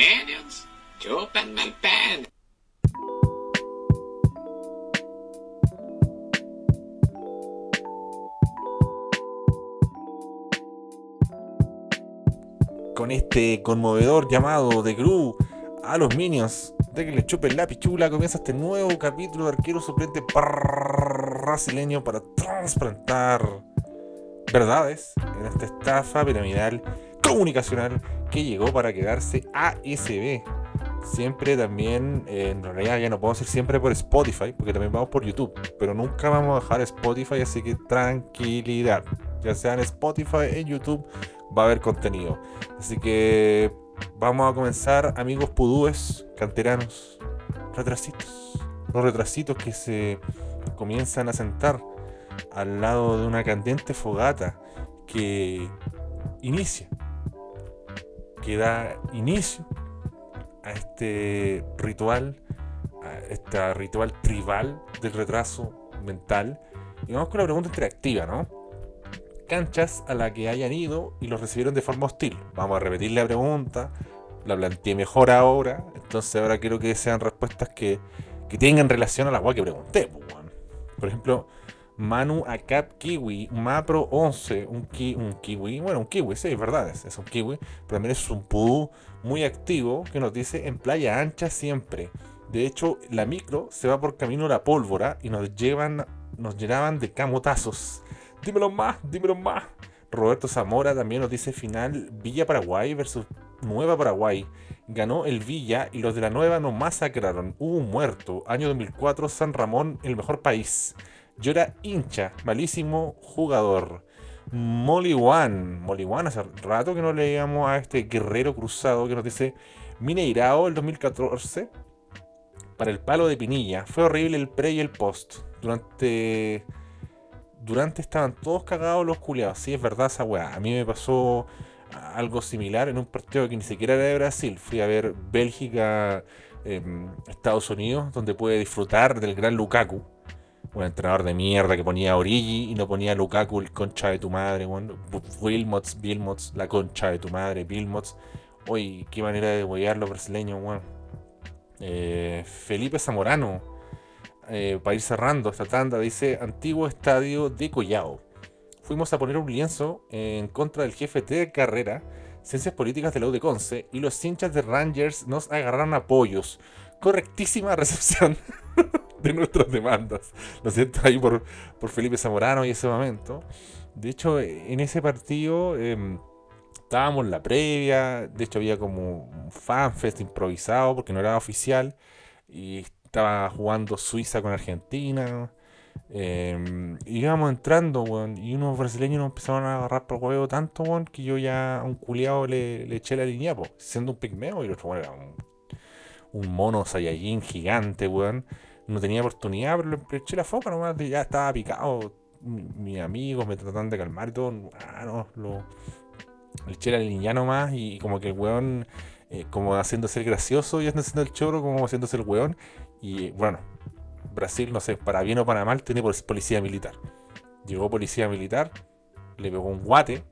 Minions, chúpenme el pen. Con este conmovedor llamado de Gru a los Minions de que le chupen la pichula, comienza este nuevo capítulo de arquero suplente brasileño para trasplantar verdades en esta estafa piramidal comunicacional que llegó para quedarse ASB. Siempre también, eh, en realidad ya no podemos ir siempre por Spotify, porque también vamos por YouTube, pero nunca vamos a dejar Spotify, así que tranquilidad. Ya sea en Spotify, en YouTube, va a haber contenido. Así que vamos a comenzar, amigos pudúes, canteranos, retrasitos. Los retrasitos que se comienzan a sentar al lado de una candente fogata que inicia, que da inicio a este ritual, a este ritual tribal del retraso mental. Y vamos con la pregunta interactiva, ¿no? Canchas a la que hayan ido y los recibieron de forma hostil. Vamos a repetir la pregunta, la planteé mejor ahora, entonces ahora quiero que sean respuestas que, que tengan relación a la agua que pregunté. pues, Por ejemplo, Manu Acap Kiwi, Mapro 11, un, un kiwi, bueno, un kiwi, sí, es verdad, es, un kiwi, pero también es un pudú muy activo que nos dice en playa ancha siempre. De hecho, la micro se va por camino a la pólvora y nos llevan, nos llenaban de camotazos. Dímelo más, dímelo más. Roberto Zamora también nos dice final Villa Paraguay versus Nueva Paraguay. Ganó el Villa y los de la Nueva nos masacraron. Hubo un muerto. Año 2004, San Ramón, el mejor país. Yo era hincha, malísimo jugador. Molly One. Hace rato que no leíamos a este guerrero cruzado que nos dice Mineirao el 2014 para el palo de Pinilla. Fue horrible el pre y el post. Durante. Durante estaban todos cagados los culiados. Sí, es verdad esa weá. A mí me pasó algo similar en un partido que ni siquiera era de Brasil. Fui a ver Bélgica, em, Estados Unidos, donde pude disfrutar del gran Lukaku un entrenador de mierda que ponía a Origi y no ponía a Lukaku, el concha de tu madre, bueno. Wilmots, la concha de tu madre, Bilmots. Uy, qué manera de huear los brasileños, bueno. Eh, Felipe Zamorano, eh, para ir cerrando esta tanda, dice: Antiguo estadio de Collao. Fuimos a poner un lienzo en contra del jefe de carrera, Ciencias Políticas de la U de Conce, y los hinchas de Rangers nos agarraron apoyos. Correctísima recepción. de nuestras demandas. Lo siento ahí por, por Felipe Zamorano y ese momento. De hecho, en ese partido em, estábamos en la previa. De hecho, había como un fanfest improvisado porque no era oficial. Y estaba jugando Suiza con Argentina. Eh, íbamos entrando, y unos brasileños nos empezaron a agarrar por huevo tanto, que yo ya a un culiado le, eché la línea, siendo un pigmeo, y el otro era un, un mono Saiyajin gigante, weón no tenía oportunidad, pero le eché la foca nomás, ya estaba picado. Mis amigos me tratan de calmar y todo. Ah, no, lo, le eché la línea nomás y como que el weón, eh, como haciéndose el gracioso y haciendo el choro, como haciéndose el weón. Y bueno, Brasil, no sé, para bien o para mal, tiene policía militar. Llegó policía militar, le pegó un guate,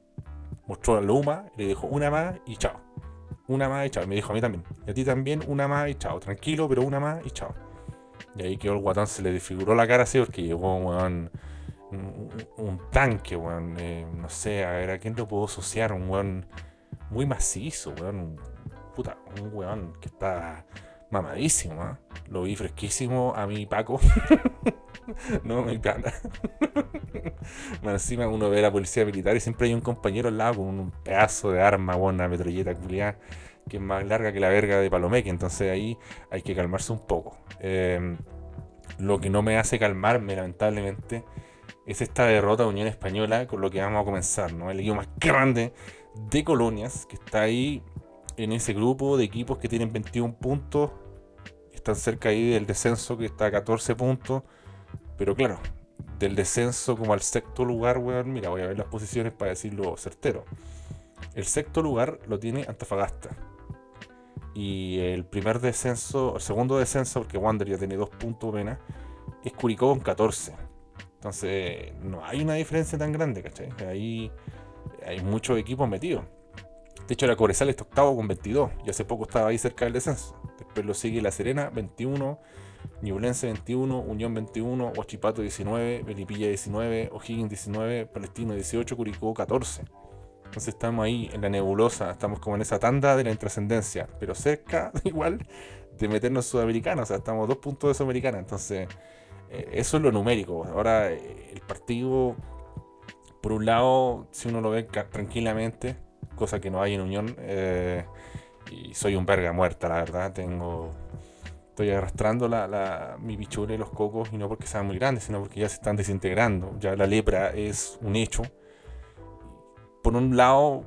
mostró la luma, le dijo una más y chao. Una más y chao. Me dijo a mí también. Y a ti también, una más y chao. Tranquilo, pero una más y chao. Y ahí quedó el guatón, se le desfiguró la cara así porque llegó un, tanque, weón. Eh, no sé, a ver, ¿a quién lo puedo asociar? Un weón muy macizo, weón. Puta, un weón que está mamadísimo, ¿eh? Lo vi fresquísimo a mi Paco. no, mi pana. encima uno ve a la policía militar y siempre hay un compañero al lado con un pedazo de arma, una metralleta culiada que es más larga que la verga de Palomeque, entonces ahí hay que calmarse un poco. Em, lo que no me hace calmarme, lamentablemente, es esta derrota de Unión Española con lo que vamos a comenzar, ¿no? El equipo más grande de colonias que está ahí en ese grupo de equipos que tienen 21 puntos, están cerca ahí del descenso que está a 14 puntos, pero claro, del descenso como al sexto lugar, weón, mira, voy a ver las posiciones para decirlo certero. El sexto lugar lo tiene Antofagasta, y el primer descenso, el segundo descenso, porque Wander ya tiene dos puntos apenas, es Curicó con 14. Entonces, no hay una diferencia tan grande, ¿cachai? Ahí hay muchos equipos metidos. De hecho, la Cobresal está octavo con 22. Y hace poco estaba ahí cerca del descenso. Después lo sigue La Serena, 21. Ñublense 21, Unión 21, Huachipato 19, Melipilla 19, O'Higgins 19, Palestino 18, Curicó 14. Entonces estamos ahí en la nebulosa, estamos como en esa tanda de la intrascendencia, pero cerca igual de meternos sudamericanos, o sea, estamos dos puntos de sudamericana, entonces eh, eso es lo numérico. Ahora eh, el partido, por un lado, si uno lo ve tranquilamente, cosa que no hay en Unión, eh, y soy un verga muerta, la verdad, tengo estoy arrastrando la, mi bichura y los cocos, y no porque sean muy grandes, sino porque ya se están desintegrando. Ya la lepra es un hecho. Por un lado,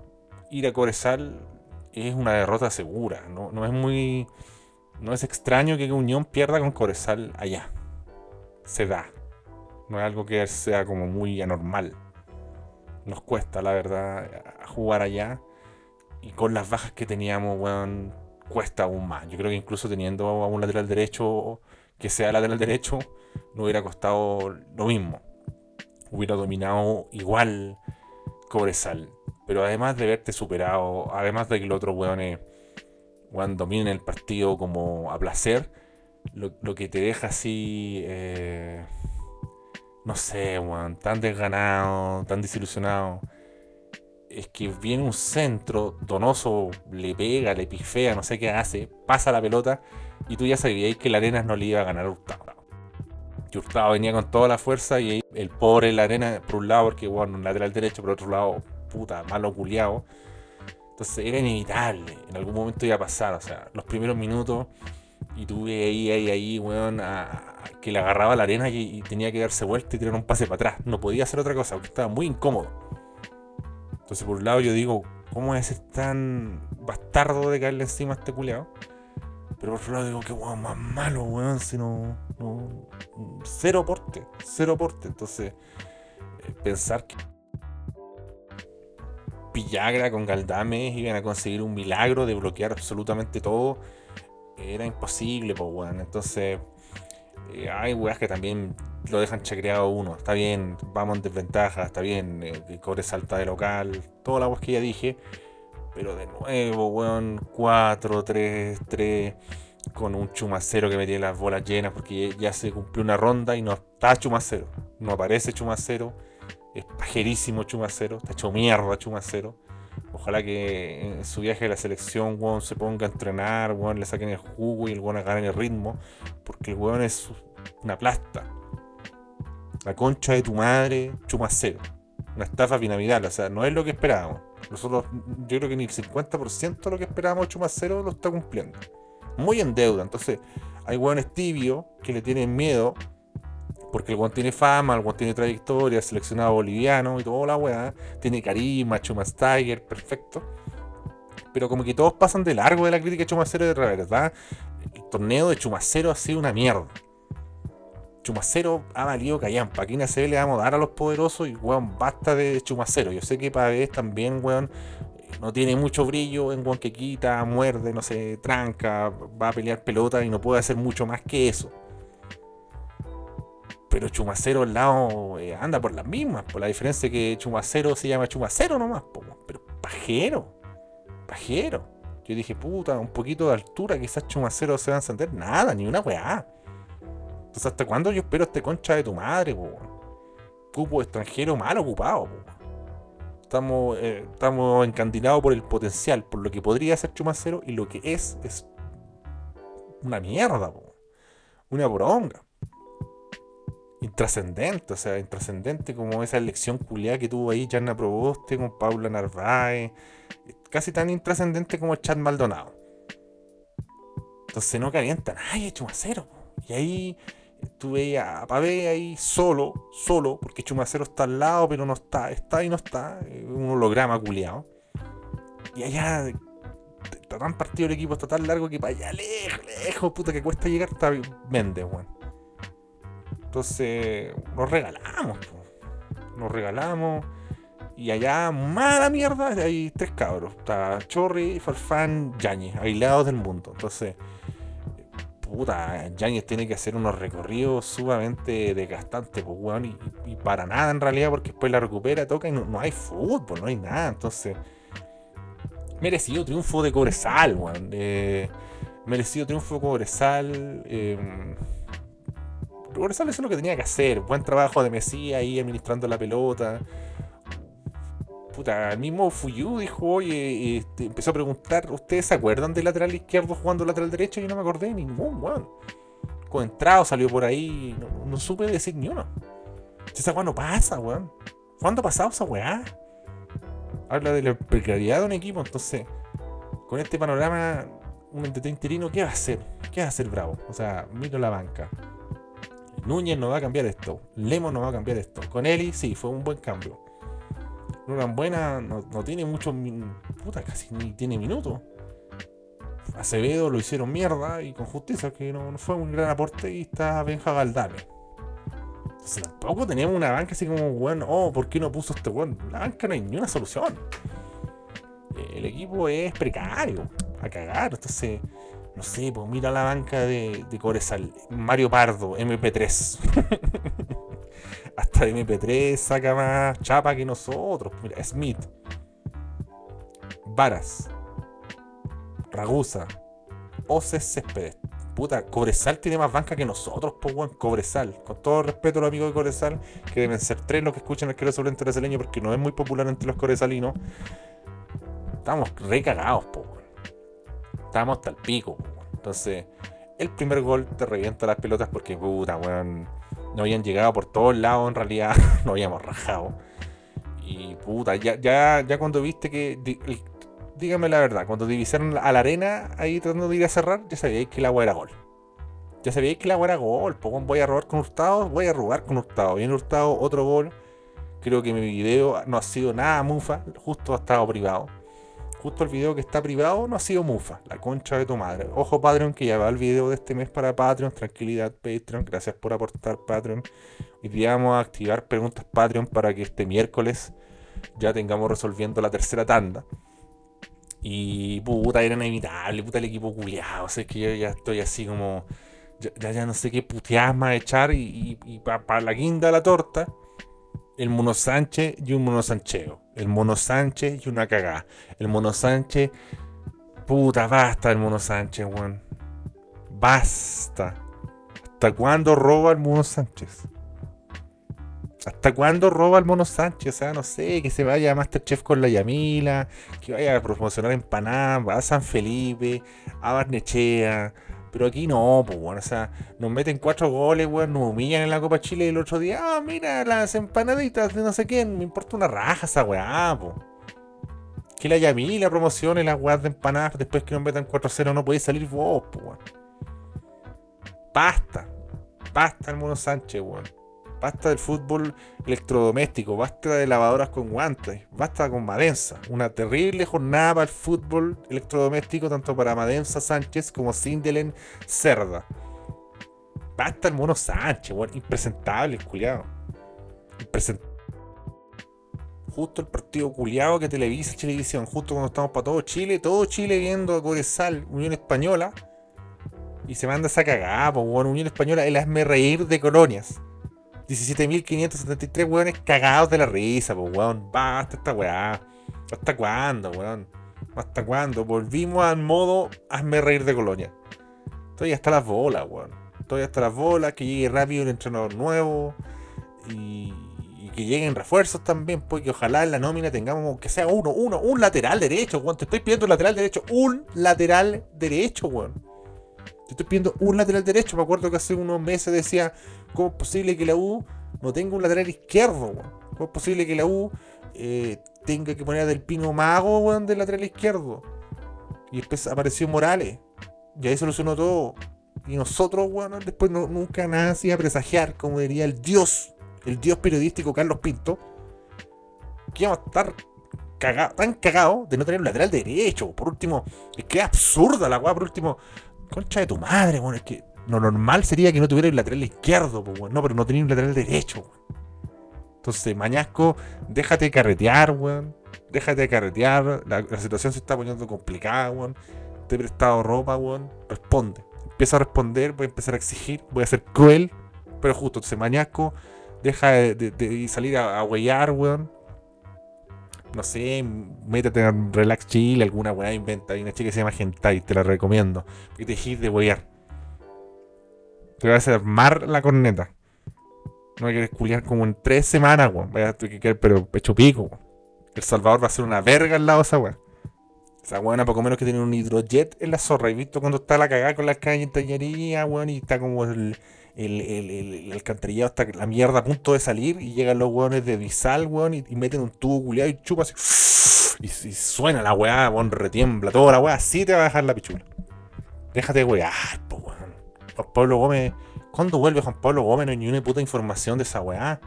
ir a Corezal es una derrota segura. No, no es muy. No es extraño que Unión pierda con Corezal allá. Se da. No es algo que sea como muy anormal. Nos cuesta, la verdad, jugar allá. Y con las bajas que teníamos, weón, cuesta aún más. Yo creo que incluso teniendo a un lateral derecho que sea lateral derecho, no hubiera costado lo mismo. Hubiera dominado igual Cobresal. Pero además de verte superado, además de que los otros weones dominen el partido como a placer, lo, que te deja así, eh, no sé, weón, tan desganado, tan desilusionado es que viene un centro, Donoso le pega, le pifea, no sé qué hace, pasa la pelota y tú ya sabías que la Arenas no le iba a ganar a Hurtado. Que Hurtado venía con toda la fuerza y el pobre la Arena, por un lado, porque bueno, un lateral derecho, por otro lado, puta, malo culiado. Entonces era inevitable, en algún momento iba a pasar, o sea, los primeros minutos y tuve ahí, ahí, ahí, weón, que le agarraba la arena y, tenía que darse vuelta y tirar un pase para atrás. No podía hacer otra cosa, porque estaba muy incómodo. Entonces, por un lado, yo digo, ¿cómo es tan bastardo de caerle encima a este culeado? Pero por otro lado, digo, qué weón más malo, weón, si no, Cero porte, cero porte. Entonces, eh, pensar que. Pillagra con Galdames iban a conseguir un milagro de bloquear absolutamente todo, era imposible, pues, weón. Entonces, eh, hay weas que también lo dejan chacreado uno. Está bien, vamos en desventaja, está bien, eh, cobre salta de local, todas las weas que ya dije. Pero de nuevo, weón, 4, 3, 3, con un chumacero que metía las bolas llenas porque ya se cumplió una ronda y no está chumacero. No aparece chumacero. Es pajerísimo chumacero, está hecho mierda chumacero. Ojalá que en su viaje a la selección, weón, se ponga a entrenar, weón, le saquen el jugo y el weón agarren el ritmo. Porque el weón es una plasta. La concha de tu madre, chumacero. Una estafa piramidal, o sea, no es lo que esperábamos. Nosotros, yo creo que ni el 50% de lo que esperábamos Chumacero lo está cumpliendo. Muy en deuda. Entonces, hay hueones tibios que le tienen miedo porque el guan tiene fama, el guan tiene trayectoria, seleccionado boliviano y toda la weá. Tiene carisma, Chumas Tiger, perfecto. Pero como que todos pasan de largo de la crítica de Chumacero de verdad. El torneo de Chumacero ha sido una mierda. Chumacero ha valido callampa. Aquí en ACB le vamos a dar a los poderosos y weón, basta de Chumacero. Yo sé que Pavés también, weón, no tiene mucho brillo en weón que quita, muerde, no sé, tranca, va a pelear pelota y no puede hacer mucho más que eso. Pero Chumacero al lado eh, anda por las mismas, por la diferencia que Chumacero se llama Chumacero nomás, pero pajero, pajero. Yo dije, puta, un poquito de altura, quizás Chumacero se va a encender. Nada, ni una weá. Entonces, ¿hasta cuándo yo espero este concha de tu madre, po? Cupo extranjero mal ocupado, po. Estamos, eh, estamos encandilados por el potencial, por lo que podría ser Chumacero y lo que es, es una mierda, po. Una bronca intrascendente, o sea, intrascendente como esa elección culiada que tuvo ahí Janna Proboste con Paula Narváez, casi tan intrascendente como Chad Maldonado. Entonces no calienta nadie, Chumacero. Y ahí tuve a Pavé ahí solo, solo, porque Chumacero está al lado, pero no está, está y no está, un holograma culiado. Y allá está tan partido el equipo, está tan largo que para allá lejos, lejos, puta que cuesta llegar, está Méndez, weón. Entonces, nos regalamos, nos regalamos. Y allá, mala mierda, hay tres cabros. Está Chorri, Farfán, Yañez, aislados del mundo. Entonces, puta, Yañez tiene que hacer unos recorridos sumamente desgastantes, pues, weón. Y, para nada en realidad, porque después la recupera, toca y no, hay fútbol, no hay nada. Entonces, merecido triunfo de Cobresal, weón. Eh, merecido triunfo de Cobresal. Eh, Eso es lo que tenía que hacer. Buen trabajo de Messi ahí administrando la pelota. Puta, el mismo Fuyu dijo, oye, este, empezó a preguntar, ¿ustedes se acuerdan del lateral izquierdo jugando lateral derecho? Y no me acordé de ningún, weón. Entrado salió por ahí, no, no supe decir ni uno. Esa weá no pasa, weón. ¿Cuándo ha pasado esa weá? Habla de la precariedad de un equipo, entonces, con este panorama, un entretenido interino, ¿qué va a hacer? ¿Qué va a hacer Bravo? O sea, miro la banca. Núñez no va a cambiar esto. Lemos no va a cambiar esto. Con Eli, sí, fue un buen cambio. tan Buena no, no tiene muchos. Puta, casi ni tiene minutos. Acevedo lo hicieron mierda y con justicia, que no, fue un gran aporte y está Benja Galdame. Entonces tampoco teníamos una banca así como, bueno, oh, ¿por qué no puso este weón? La banca no hay ni una solución. El equipo es precario, a cagar. Entonces, no sé, pues mira la banca de, de. Mario Pardo, MP3. Hasta MP3 saca más chapa que nosotros. Mira, Smith. Varas. Ragusa, Oces Céspedes. Puta, Cobresal tiene más banca que nosotros, pues weón. Cobresal. Con todo respeto a los amigos de Cobresal, que deben ser tres los que escuchan el suplente brasileño porque no es muy popular entre los cobresalinos. Estamos re cagados, pues Estamos hasta el pico. Entonces, el primer gol te revienta las pelotas porque, puta, weón. No habían llegado por todos lados, en realidad. no habíamos rajado. Y puta, ya, ya, ya cuando viste que el dígame la verdad, cuando divisaron a la arena ahí tratando de ir a cerrar, ya sabíais que el agua era gol. Ya sabíais que el agua era gol. Pues voy a robar con Hurtado, voy a robar con Hurtado. en Hurtado, otro gol. Creo que mi video no ha sido nada mufa, justo ha estado privado. Justo el video que está privado no ha sido mufa, la concha de tu madre. Ojo Patreon que ya va el video de este mes para Patreon, tranquilidad Patreon, gracias por aportar Patreon. Hoy día vamos a activar preguntas Patreon para que este miércoles ya tengamos resolviendo la tercera tanda. Y puta, era inevitable, puta el equipo culiado. O sea, es que yo ya estoy así como. Ya, ya no sé qué puteadas más echar. Y, para la guinda de la torta, el Mono Sánchez y un Mono Sancheo. El Mono Sánchez y una cagada. El Mono Sánchez. Puta, basta el Mono Sánchez, weón. Basta. ¿Hasta cuándo roba el Mono Sánchez? ¿Hasta cuándo roba el Mono Sánchez? O sea, no sé, que se vaya a Masterchef con la Yamila, que vaya a promocionar en Panamá, a San Felipe, a Barnechea. Pero aquí no, pues bueno, o sea, nos meten cuatro goles, weón, nos humillan en la Copa Chile y el otro día, ah, mira, las empanaditas de no sé quién, me importa una raja esa weá, pues. Que la Yamila promocione las weas de empanadas después que nos metan 4-0 no podéis salir vos, pues weón. Basta, basta el Mono Sánchez, weón. Basta del fútbol electrodoméstico, basta de lavadoras con guantes, basta con Madensa. Una terrible jornada para el fútbol electrodoméstico, tanto para Madensa Sánchez como Sindelen Cerda. Basta el mono Sánchez, bueno, impresentable, culiado. Impresentable. Justo el partido culiado que televisa televisión, justo cuando estamos para todo Chile, todo Chile viendo a Coresal, Unión Española. Y se manda esa cagada, bueno, Unión Española, el hazme reír de colonias. 17.573 weones cagados de la risa, pues weón. Basta esta weá. ¿Hasta cuándo, weón? ¿Hasta cuándo? Volvimos al modo hazme reír de colonia. Estoy hasta las bolas, weón. Estoy hasta las bolas, que llegue rápido el entrenador nuevo. Y, que lleguen refuerzos también, pues que ojalá en la nómina tengamos que sea uno, uno, un lateral derecho, weón. Te estoy pidiendo un lateral derecho, un lateral derecho, weón estoy pidiendo un lateral derecho. Me acuerdo que hace unos meses decía, ¿cómo es posible que la U no tenga un lateral izquierdo? ¿Cómo es posible que la U eh, tenga que poner del Pino Mago weón, del lateral izquierdo? Y después apareció Morales. Y ahí solucionó todo. Y nosotros, bueno, después nunca nada hacía presagiar, como diría el dios, el dios periodístico Carlos Pinto, que íbamos a estar tan cagados de no tener un lateral derecho. Por último, es que es absurda la weá, por último, Concha de tu madre, bueno, es que lo normal sería que no tuviera el lateral izquierdo, pues, No, pero no tenía un lateral derecho, Entonces, Mañasco, déjate de carretear, weón. Déjate de carretear. La, situación se está poniendo complicada, weón. Te he prestado ropa, weón. Responde. Empieza a responder, voy a empezar a exigir, voy a ser cruel. Pero justo, entonces, Mañasco, deja de, salir a, a weón. no sé, métete en Relax Chill, alguna weá inventa. Hay una chica que se llama Gentai, te la recomiendo. Que te dejes de wear. Te vas a armar la corneta. No me quieres culiar como en tres semanas, weón. Vaya a que quedar, pero pecho pico, weón. El Salvador va a ser una verga al lado de esa weá. Esa weá poco menos que tiene un hidrojet en la zorra. ¿Y visto cuando está la cagada con las calles en tallería, weón? Y está como el, el, el, el, alcantarillado está la mierda a punto de salir y llegan los weones de Bisal, weón, y, meten un tubo culiado y chupa así. Y, suena la weá, weón, retiembla toda la weá, así te va a dejar la pichula. Déjate de weá, po weón. Juan Pablo Gómez, ¿cuándo vuelve Juan Pablo Gómez? No hay ni una puta información de esa weá.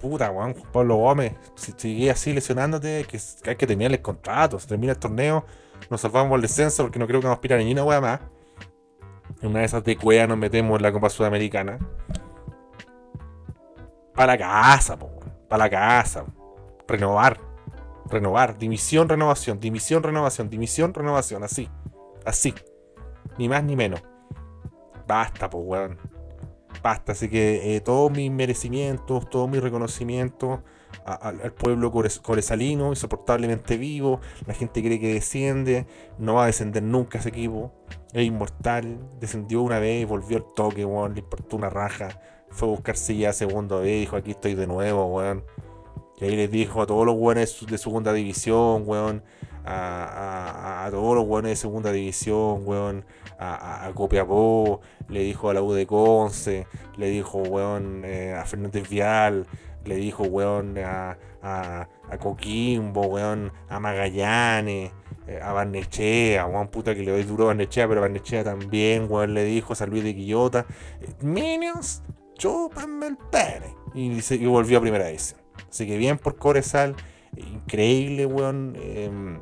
Puta, weón, Juan Pablo Gómez, si sigue así lesionándote, que, hay que terminar el contrato, se termina el torneo, nos salvamos el descenso porque no creo que nos aspiran ni una weá más. En una de esas de cuea nos metemos en la Copa Sudamericana. Para casa, para la casa. Renovar. Renovar. Dimisión, renovación. Dimisión, renovación. Dimisión, renovación. Así. Así. Ni más ni menos. Basta, pues, weón. Basta. Así que eh, todos mis merecimientos, todo mi reconocimiento al pueblo coresalino, insoportablemente vivo. La gente cree que desciende. No va a descender nunca ese equipo es inmortal, descendió una vez volvió al toque, weón, le importó una raja. Fue a buscarse ya segunda vez, dijo aquí estoy de nuevo, weón. Y ahí les dijo a todos los weones de segunda división, weón. A, todos los weones de segunda división, weón. A, a, Copiapó, le dijo a la U de Conce, le dijo, weón, eh, a Fernández Vial, le dijo, weón, a, a Coquimbo, weón, a Magallanes. Eh, a Barnechea, Juan puta que le doy duro a Barnechea, pero Barnechea también, weón, le dijo a San Luis de Quillota, eh, Minions, chúpenme el pene. Y, y volvió a primera vez. Así que bien por Coresal, increíble, weón, em,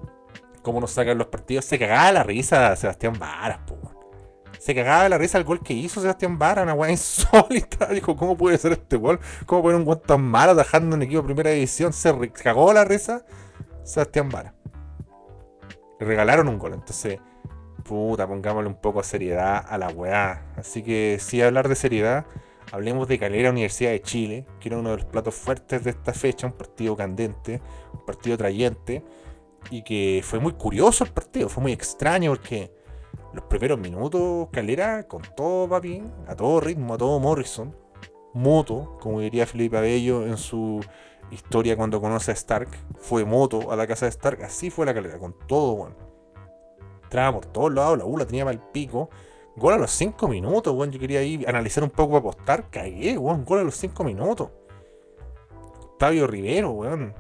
cómo nos sacan los partidos. Se cagaba la risa Sebastián Varas, po, Se cagaba la risa el gol que hizo Sebastián Varas, una weá insólita. Dijo, ¿cómo puede ser este gol? ¿Cómo puede un gol tan malo atajando en equipo de primera división? Se cagó la risa Sebastián Varas. Le regalaron un gol. Entonces, puta, pongámosle un poco de seriedad a la weá. Así que, si hablar de seriedad, hablemos de Calera Universidad de Chile, que era uno de los platos fuertes de esta fecha, un partido candente, un partido trayente, y que fue muy curioso el partido, fue muy extraño porque los primeros minutos Calera con todo papi, a todo ritmo, a todo Morrison, moto, como diría Felipe Abello en su historia cuando conoce a Stark, fue moto a la casa de Stark, así fue la calera, con todo, bueno. Entraba por todos lados, la U la tenía para el pico. Gol a los 5 minutos, weón. Yo quería ir analizar un poco para apostar. Cagué, weón. Gol a los 5 minutos. Octavio Rivero, weón.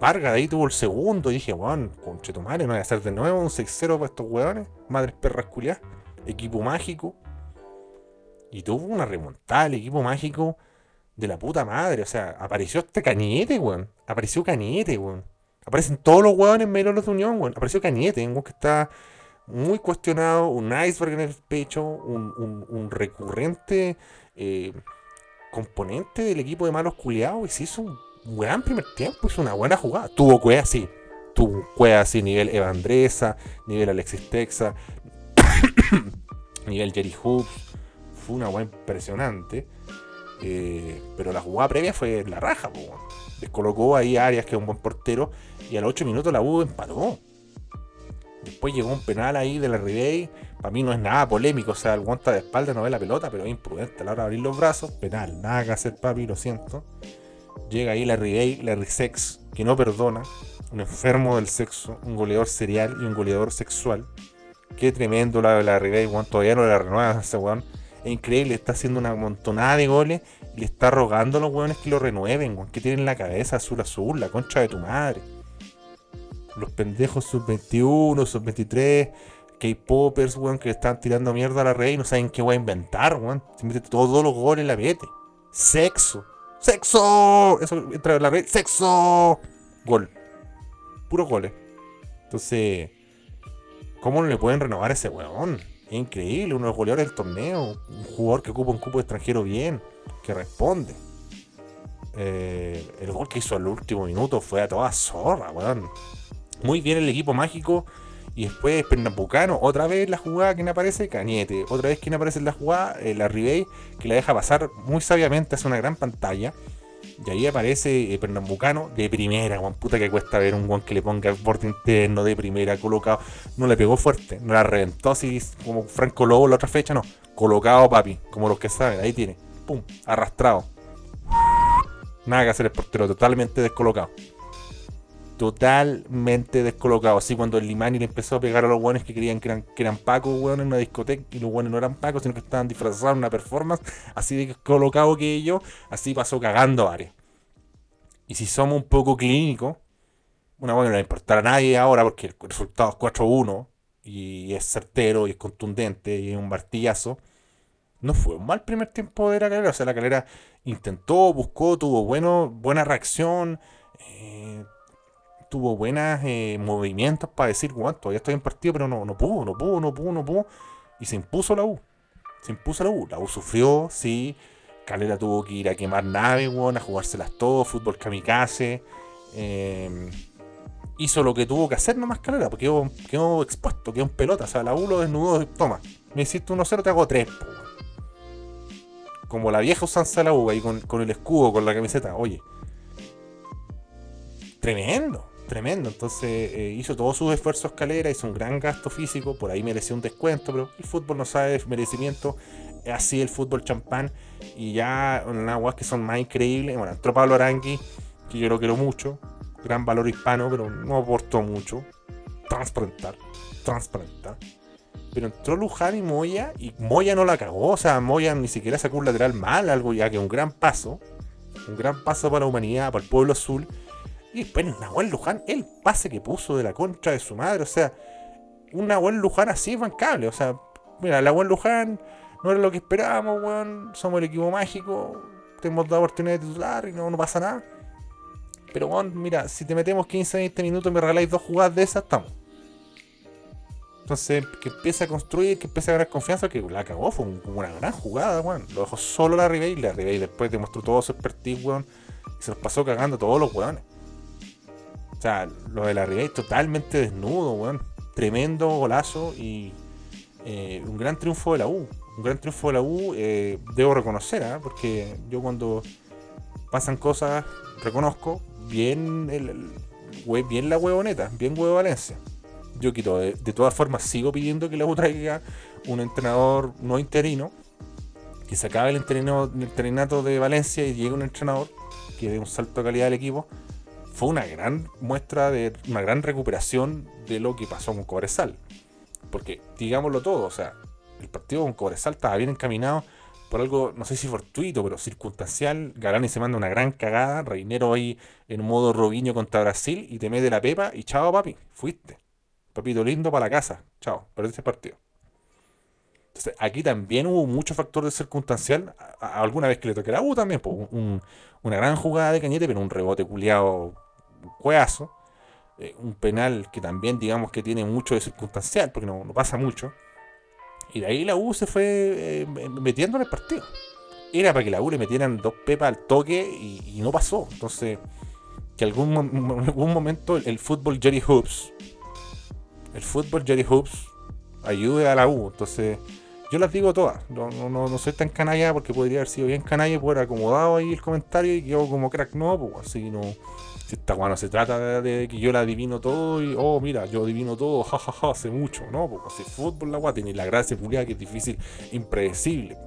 Vargas ahí tuvo el segundo. Y dije, weón, conchetumare, no voy a hacer de nuevo un 6-0 para estos weones. Madres perras culiadas. Equipo mágico. Y tuvo una remontada el equipo mágico de la puta madre. O sea, apareció este Cañete, weón. Apareció Cañete, weón. Aparecen todos los weones en medio de unión, weón. Apareció Cañete, weón, que está muy cuestionado, un iceberg en el pecho, un, recurrente eh, componente del equipo de malos culiados. Y se hizo un gran primer tiempo, hizo una buena jugada. Tuvo cueva así. Tuvo cueva así, nivel Evandresa, nivel Alexis Texa, nivel Jerry Hoops. Fue una buena impresionante. Eh, pero la jugada previa fue la raja, Descolocó ahí a Arias, que es un buen portero, y a los 8 minutos la U empató. Después llegó un penal ahí de la. Para mí no es nada polémico, o sea, el guanta de espalda no ve la pelota, pero es imprudente a la hora de abrir los brazos. Penal, nada que hacer, papi, lo siento. Llega ahí la Ribey, la Risex, que no perdona. Un enfermo del sexo, un goleador serial y un goleador sexual. Qué tremendo la de la Ribey, todavía no la renueva ese weón es increíble, está haciendo una montonada de goles y le está rogando a los weones que lo renueven, que tienen la cabeza azul azul, la concha de tu madre. Los pendejos sub-21, sub-23, K-Poppers, weón, que están tirando mierda a la red y no saben qué a inventar, weón. Se mete todos los goles la vete. Sexo. ¡Sexo! Eso entra en la red. ¡Sexo! Gol. Puros goles. Entonces, ¿cómo le pueden renovar a ese weón? increíble, uno de los goleadores del torneo, un jugador que ocupa un cupo extranjero bien, que responde. Eh, el gol que hizo al último minuto fue a toda zorra, weón. Muy bien el equipo mágico. Y después Pernambucano, otra vez la jugada que me aparece, Cañete. Otra vez quien aparece en la jugada, eh, la Ribey, que la deja pasar muy sabiamente hacia una gran pantalla. Y ahí aparece eh, Pernambucano de primera, Juan puta que cuesta ver un guan que le ponga el borde interno de primera, colocado. No le pegó fuerte, no la reventó así como Franco Lobo la otra fecha, no. Colocado, papi, como los que saben, ahí tiene. Pum, arrastrado. Nada que hacer el portero, totalmente descolocado. Totalmente descolocado. Así cuando el Limani le empezó a pegar a los buenos que creían que eran, que eran pacos, weón, en una discoteca, y los buenos no eran pacos, sino que estaban disfrazados en una performance, así de descolocado que ellos, así pasó cagando a Y si somos un poco clínicos, una buena no le va a nadie ahora porque el resultado es 4-1 y es certero y es contundente y es un martillazo. No fue un mal primer tiempo de la calera. O sea, la calera intentó, buscó, tuvo bueno, buena reacción, tuvo buenos eh, movimientos para decir, bueno, todavía estoy en partido, pero no, no pudo, no pudo, no pudo, no pudo. Y se impuso la U. Se impuso la U. La U sufrió, sí. Calera tuvo que ir a quemar naves, bueno, a jugárselas todo, fútbol kamikaze. Eh, hizo lo que tuvo que hacer nomás Calera, porque quedó, expuesto, quedó en pelota. O sea, la U lo desnudó, toma, me hiciste 1-0, te hago 3, como la vieja usanza de la U, ahí con, con el escudo, con la camiseta. Oye, tremendo, tremendo. Entonces eh, hizo todos sus esfuerzos escalera, hizo un gran gasto físico, por ahí mereció un descuento, pero el fútbol no sabe merecimiento. Así el fútbol champán. Y ya en aguas que son más increíbles. Bueno, entró Pablo Arangui, que yo lo quiero mucho. Gran valor hispano, pero no aportó mucho. Transparentar, transparentar. Pero entró Luján y Moya y Moya no la cagó. O sea, Moya ni siquiera sacó un lateral mal, algo ya que un gran paso. Un gran paso para la humanidad, para el pueblo azul. Y después Nahuel Luján, el pase que puso de la contra de su madre. O sea, un Nahuel Luján así es bancable. O sea, mira, el Nahuel Luján no era lo que esperábamos, weón. Somos el equipo mágico. Te hemos dado oportunidad de titular y no, no pasa nada. Pero, weón, mira, si te metemos 15, 20 minutos y me regaláis dos jugadas de esas, estamos. Entonces, que empiece a construir, que empiece a ganar confianza, que la cagó, fue una gran jugada, weón. Lo dejó solo la Ribey, la Ribey después demostró todo su expertise, weón. Y se los pasó cagando a todos los weones. Sea, lo de la Ribey totalmente desnudo, weón. Tremendo golazo y eh, un gran triunfo de la U. Un gran triunfo de la U, eh, debo reconocer, ¿eh? porque yo cuando pasan cosas, reconozco bien, el, bien la huevoneta, bien huevo Valencia yo quito. De, todas formas, sigo pidiendo que la U traiga un entrenador no interino, que se acabe el, entreno, el entrenato de Valencia y llegue un entrenador que dé un salto de calidad al equipo. Fue una gran muestra de una gran recuperación de lo que pasó con Cobresal. Porque, digámoslo todo, o sea, el partido con Cobresal estaba bien encaminado por algo, no sé si fortuito, pero circunstancial. Galani se manda una gran cagada. Reinero ahí en modo Roguiño contra Brasil y te mete la pepa y chao, papi, fuiste papito lindo para la casa. Chao, perdiste el partido. Entonces, aquí también hubo mucho factor de circunstancial. alguna vez que le toque la U también, pues, una gran jugada de Cañete, pero un rebote culiado, cueazo. Eh, un penal que también, digamos, que tiene mucho de circunstancial, porque no, pasa mucho. Y de ahí la U se fue eh, metiendo en el partido. Era para que la U le metieran dos pepas al toque y, no pasó. Entonces, que algún, algún momento el, el fútbol Jerry Hoops el fútbol Jerry Hoops ayude a la U. Entonces, yo las digo todas. No, no, soy tan canalla porque podría haber sido bien canalla por haber acomodado ahí el comentario y quedo como crack. No, pues así no. Si está bueno, se trata de, que yo la adivino todo y, oh, mira, yo adivino todo, jajaja, ja, ja, hace mucho, ¿no? Porque así fútbol la guay tiene la gracia que es difícil, impredecible.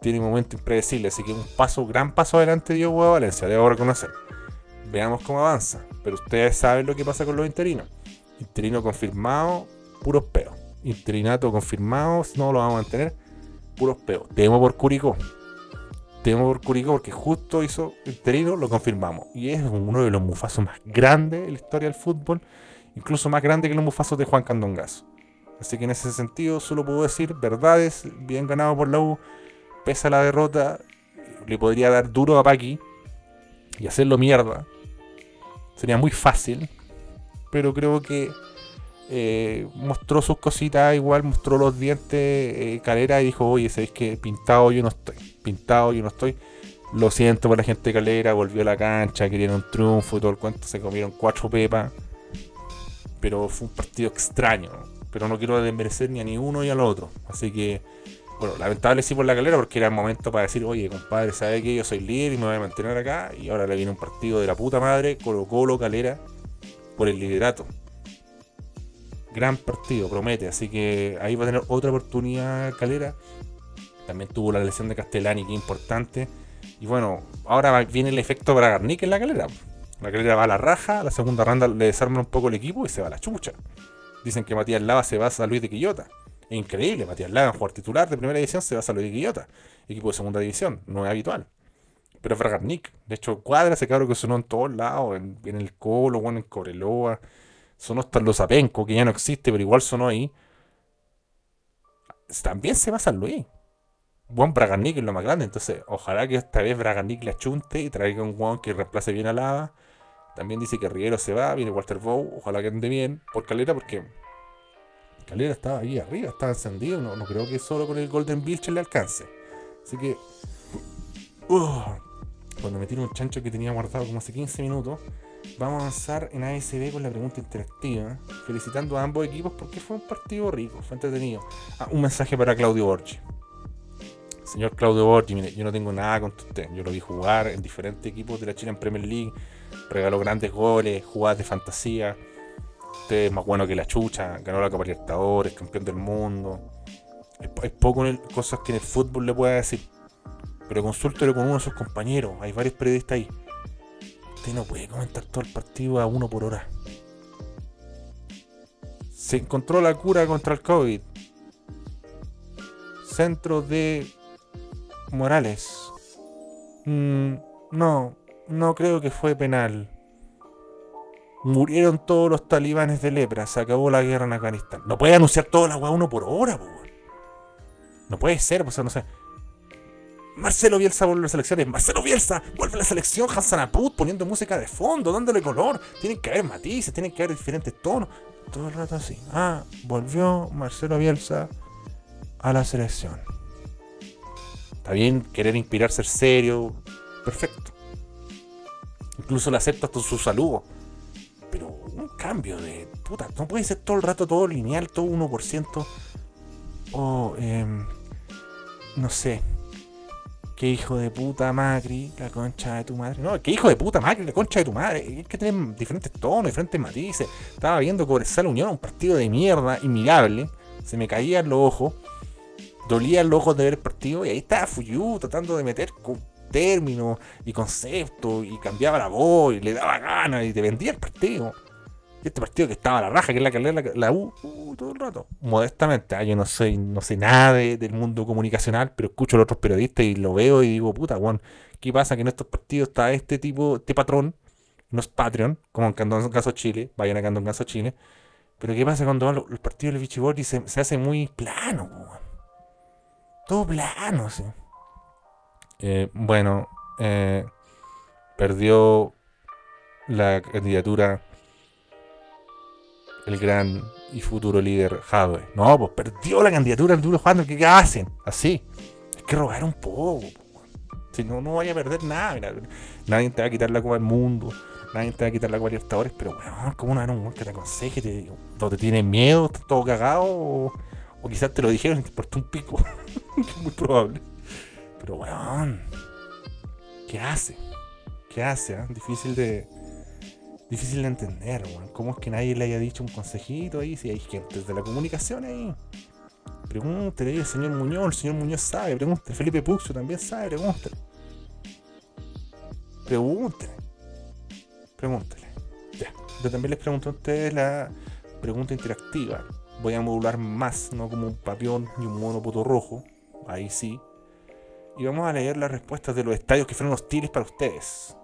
Tiene un momento impredecible, así que un paso, gran paso adelante dio a Valencia, debo reconocer. Veamos cómo avanza. Pero ustedes saben lo que pasa con los interinos Interino confirmado, puros peos. Interinato confirmado, no lo vamos a mantener, puros peos. Temo por Curicó. Temo por Curicó porque justo hizo interino, lo confirmamos. Y es uno de los mufazos más grandes en la historia del fútbol, incluso más grande que los mufazos de Juan Candongazo. Así que en ese sentido solo puedo decir verdades, bien ganado por la U, pese a la derrota, le podría dar duro a Paqui y hacerlo mierda. Sería muy fácil, pero creo que eh, mostró sus cositas, igual mostró los dientes eh, Calera y dijo, oye, ¿sabéis que pintado yo no estoy? Pintado yo no estoy. Lo siento por la gente de Calera, volvió a la cancha, querían un triunfo y todo el cuento, se comieron cuatro pepas. Pero fue un partido extraño, pero no quiero desmerecer ni a ni uno ni al otro. Así que Bueno, lamentable sí por la calera porque era el momento para decir, oye, compadre, ¿sabe que yo soy líder y me voy a mantener acá? Y ahora le viene un partido de la puta madre, Colo Colo Calera, por el liderato. Gran partido, promete. Así que ahí va a tener otra oportunidad Calera. También tuvo la lesión de Castellani, que importante. Y bueno, ahora viene el efecto Bragarnik en la calera. La calera va a la raja, la segunda ronda le desarman un poco el equipo y se va a la chucha. Dicen que Matías Lava se va a Luis de Quillota. Es increíble, Matías Lava, jugador titular de primera división, se va a Luis de Quillota. Equipo de segunda división, no es habitual. Pero Bragarnik. De hecho, cuadra ese cabro que sonó en todos lados, en, el Colo, bueno, en Coreloa. Sonó hasta Los Apenco, que ya no existe, pero igual sonó ahí. También se va a San Luis buen Bragarnik es lo más grande. Entonces, ojalá que esta vez Bragarnik le achunte y traiga un guan que reemplace bien a Lava. También dice que Riero se va, viene Walter Bow, ojalá que ande bien por Calera, porque Calera estaba ahí arriba, estaba encendido. No, creo que solo con el Golden Vilcher le alcance. Así que, uh, cuando me tiro un chancho que tenía guardado como hace 15 minutos, vamos a avanzar en ASB con la pregunta interactiva, felicitando a ambos equipos porque fue un partido rico, fue entretenido. Ah, un mensaje para Claudio Borgi. Señor Claudio Borgi, mire, yo no tengo nada contra usted. Yo lo vi jugar en diferentes equipos de la China en Premier League. Regaló grandes goles, jugadas de fantasía. Usted es más bueno que la chucha. Ganó la Copa Libertadores, campeón del mundo. Hay poco cosas que en el fútbol le pueda decir. Pero consúltelo con uno de sus compañeros. Hay varios periodistas ahí. Usted no puede comentar todo el partido a uno por hora. Se encontró la cura contra el COVID. Centro de Morales. Mm, no, no creo que fue penal. Murieron todos los talibanes de lepra, se acabó la guerra en Afganistán. No puede anunciar toda la agua uno por hora, No puede ser, pues, no sé. Marcelo Bielsa vuelve a las elecciones. Marcelo Bielsa vuelve a la selección. Hassan Aput poniendo música de fondo, dándole color. Tienen que haber matices, tienen que haber diferentes tonos. Todo el rato así. Ah, volvió Marcelo Bielsa a la selección. Está bien querer inspirar, ser serio. Perfecto. Incluso le acepto hasta su saludo. Pero un cambio de. Puta, no puede ser todo el rato todo lineal, todo 1%. O. Em, no sé. Qué hijo de puta Macri, la concha de tu madre. No, qué hijo de puta Macri, la concha de tu madre. Hay que tener diferentes tonos, diferentes matices. Estaba viendo Cobresal Unión, un partido de mierda, inmirable. Se me caían los ojos dolía los ojos de ver el partido y ahí estaba Fuyu tratando de meter términos y conceptos y cambiaba la voz y le daba ganas y te vendía el partido. Este partido que estaba a la raja, que es la que la, la U uh, todo el rato. Modestamente, ah, yo no soy, no sé nada del mundo comunicacional, pero escucho a los otros periodistas y lo veo y digo, puta, Juan, ¿qué pasa? Que en estos partidos está este tipo, este patrón, no es Patreon, como en Candón Caso Chile, vayan a Candón Caso Chile. Pero ¿qué pasa cuando los, partidos del Bichibori se, se hace muy plano, todo plano, sí. Eh, bueno, eh, perdió la candidatura el gran y futuro líder Jadwe. No, pues perdió la candidatura el duro Juan, ¿qué hacen? Así. Hay que rogar un poco. Si no, no vaya a perder nada. nadie te va a quitar la Copa del Mundo. Nadie te va a quitar la Copa de Libertadores. Pero, bueno, ¿cómo no era un que te aconseje? Te, ¿O te tiene miedo? ¿Estás todo cagado? O, o quizás te lo dijeron y te importó un pico. Muy probable. Pero weón. ¿Qué hace? ¿Qué hace? Ah? Difícil de. Difícil de entender, weón. ¿Cómo es que nadie le haya dicho un consejito ahí? Si hay gente de la comunicación ahí. Pregúntele el señor Muñoz, el señor Muñoz sabe, pregúntele. Felipe Puxo también sabe, pregúntele. Pregúntele. Pregúntele. Ya. Yo también les pregunto a ustedes la pregunta interactiva voy a modular más, no como un papión ni un mono poto rojo. Ahí sí. Y vamos a leer las respuestas de los estadios que fueron hostiles para ustedes.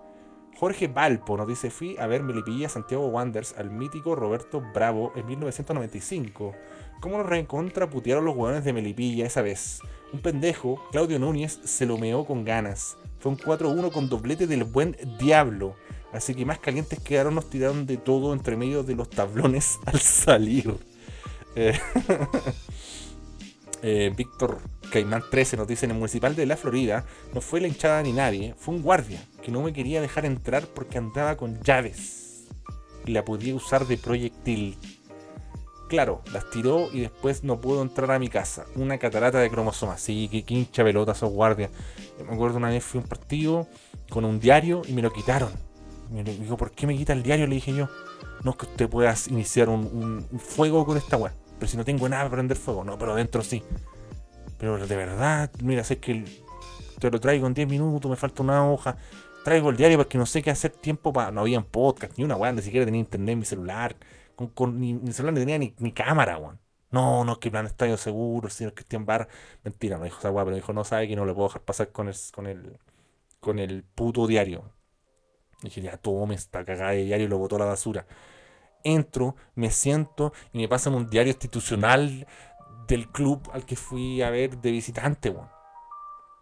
Jorge Valpo nos dice: Fui a ver Melipilla Santiago Wanderers al mítico Roberto Bravo en 1995. ¿Cómo nos recontraputearon los hueones de Melipilla esa vez? Un pendejo, Claudio Núñez, se lo meó con ganas. Fue un 4-1 con doblete del buen diablo. Así que más calientes quedaron, nos tiraron de todo entre medio de los tablones al salir. Eh, eh, Víctor Caimán 13 nos dice en el municipal de la Florida no fue la hinchada ni nadie, fue un guardia que no me quería dejar entrar porque andaba con llaves y la podía usar de proyectil. Claro, las tiró y después no pudo entrar a mi casa. Una catarata de cromosomas. Sí, que hincha pelota esos guardias. me acuerdo una vez fui a un partido con un diario y me lo quitaron. Me dijo, ¿por qué me quita el diario? Le dije yo. No es que usted pueda iniciar un, fuego con esta weá. Pero si no tengo nada para prender fuego. No, pero dentro sí. Pero de verdad, mira, sé que te lo traigo en 10 minutos, me falta una hoja. Traigo el diario porque no sé qué hacer tiempo. No había podcast, ni una weá, ni siquiera tenía internet en mi celular ni, mi celular no tenía ni, ni cámara, weón. No, no, que plan estadio seguro, señor Cristian Bar. Mentira, no dijo esa weá, pero dijo, no sabe que no le puedo dejar pasar con el, con el, con el puto diario. dije, ya tome esta cagada de diario y lo botó a la basura. Entro, me siento y me pasan un diario institucional del club al que fui a ver de visitante, weón.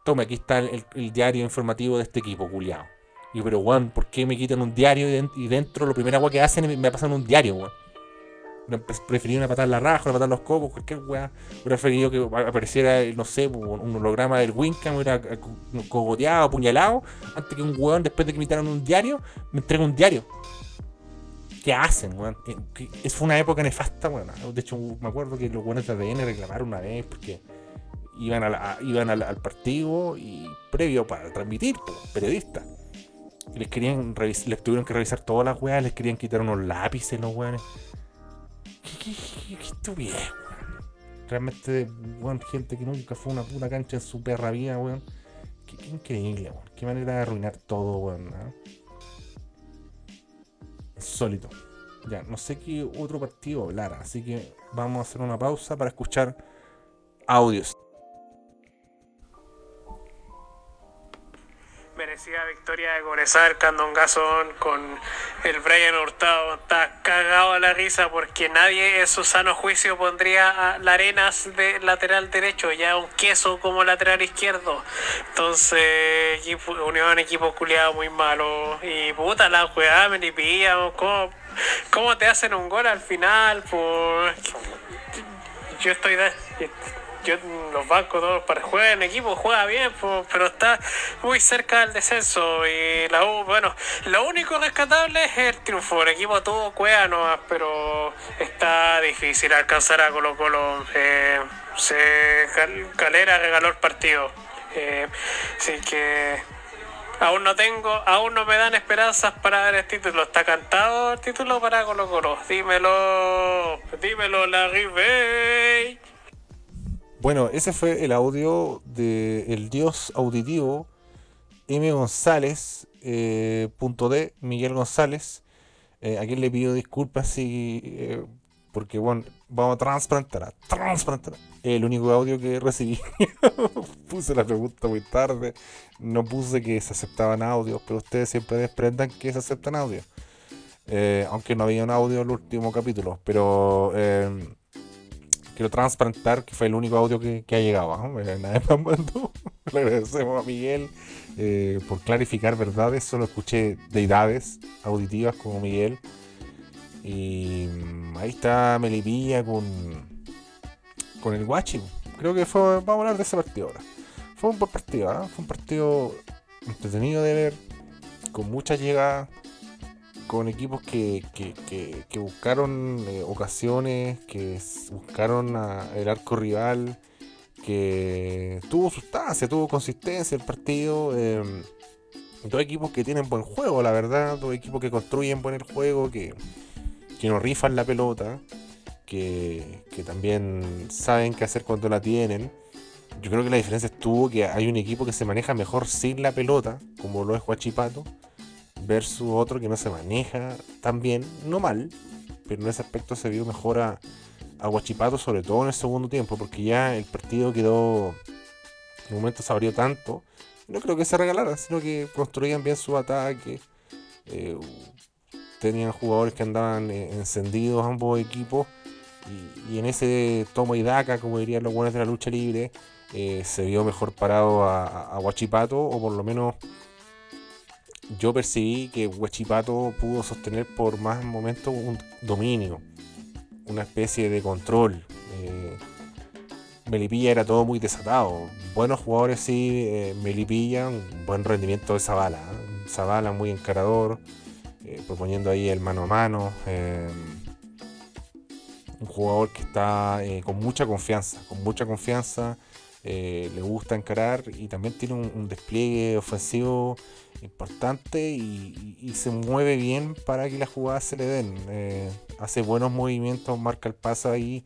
Tome, aquí está el, diario informativo de este equipo, culiado. Y pero weón, ¿por qué me quitan un diario y, dentro lo primera weá que hacen me, me pasan un diario, weón? Preferí una patada en la raja, una patada en los cocos, cualquier weá. Hubiera preferido que apareciera, no sé, un holograma del Wincan, hubiera cogoteado, apuñalado, antes que un weón, después de que me quitaron un diario, me entregue un diario. ¿Qué hacen, weón? Es fue una época nefasta, weón. De hecho, me acuerdo que los weones de ADN reclamaron una vez porque iban, a iban al, partido y previo para transmitir, periodistas. Les querían les tuvieron que revisar todas las weas, les querían quitar unos lápices los weones. ¿Qué, qué, weón? Realmente, weón, gente que nunca fue una puta cancha en su perra vida, weón. Qué, increíble, weón. Qué manera de arruinar todo, weón. Insólito. Ya, no sé qué otro partido hablar, así que vamos a hacer una pausa para escuchar audios. Merecida victoria de Gorezar, Candongazón con el Brian Hurtado. Está cagado a la risa porque nadie en su sano juicio pondría a la Arenas de lateral derecho, ya un queso como lateral izquierdo. Entonces, equipo, Unión, equipo culiado muy malo. Y puta la jugada, me. ¿Cómo, ¿Cómo te hacen un gol al final? Pues, yo estoy de yo los bancos todos para jugar en equipo juega bien pero está muy cerca del descenso y la U bueno lo único rescatable es el triunfo. El equipo tuvo cueva pero está difícil alcanzar a Colo Colo. Eh, se Calera regaló el partido. Eh, así que aún no tengo aún no me dan esperanzas para dar el título. Está cantado el título para Colo Colo. Dímelo dímelo la Bay bueno, ese fue el audio del el dios auditivo M. González, eh, punto D, Miguel González, eh, a le pido disculpas si, eh, porque bueno, vamos a transplantar, a. El único audio que recibí, puse la pregunta muy tarde, no puse que se aceptaban audios, pero ustedes siempre desprendan que se aceptan audios. aunque no había un audio en el último capítulo, pero quiero transparentar que fue el único audio que, ha llegado. ¿eh? Nadie más mandó. Le agradecemos a Miguel eh, por clarificar verdades. Solo escuché deidades auditivas como Miguel. Y mm, ahí está Melipilla con, con el Guachi. Creo que fue. Vamos a hablar de ese partido ahora. Fue un buen partido, ¿eh? fue un partido entretenido de ver, con muchas llegadas con equipos que, buscaron eh, ocasiones, que buscaron el arco rival, que tuvo sustancia, tuvo consistencia el partido. Em, dos equipos que tienen buen juego, la verdad, dos equipos que construyen buen el juego, que, que no rifan la pelota, que, que también saben qué hacer cuando la tienen. Yo creo que la diferencia estuvo que hay un equipo que se maneja mejor sin la pelota, como lo es Huachipato versus otro que no se maneja tan bien, no mal, pero en ese aspecto se vio mejor a, a sobre todo en el segundo tiempo, porque ya el partido quedó, en un momento se abrió tanto, no creo que se regalara, sino que construían bien su ataque, eh, tenían jugadores que andaban eh, encendidos ambos equipos, y, en ese toma y daca, como dirían los buenos de la lucha libre, eh, se vio mejor parado a, a o por lo menos yo percibí que Huachipato pudo sostener por más momentos un dominio, una especie de control. Eh, Melipilla era todo muy desatado. Buenos jugadores sí, eh, Melipilla, un buen rendimiento de Zavala. ¿eh? Zavala muy encarador, proponiendo ahí el mano a mano. un jugador que está eh, con mucha confianza, con mucha confianza, eh, le gusta encarar y también tiene un, despliegue ofensivo importante y, se mueve bien para que las jugadas se le den. Eh, hace buenos movimientos, marca el paso ahí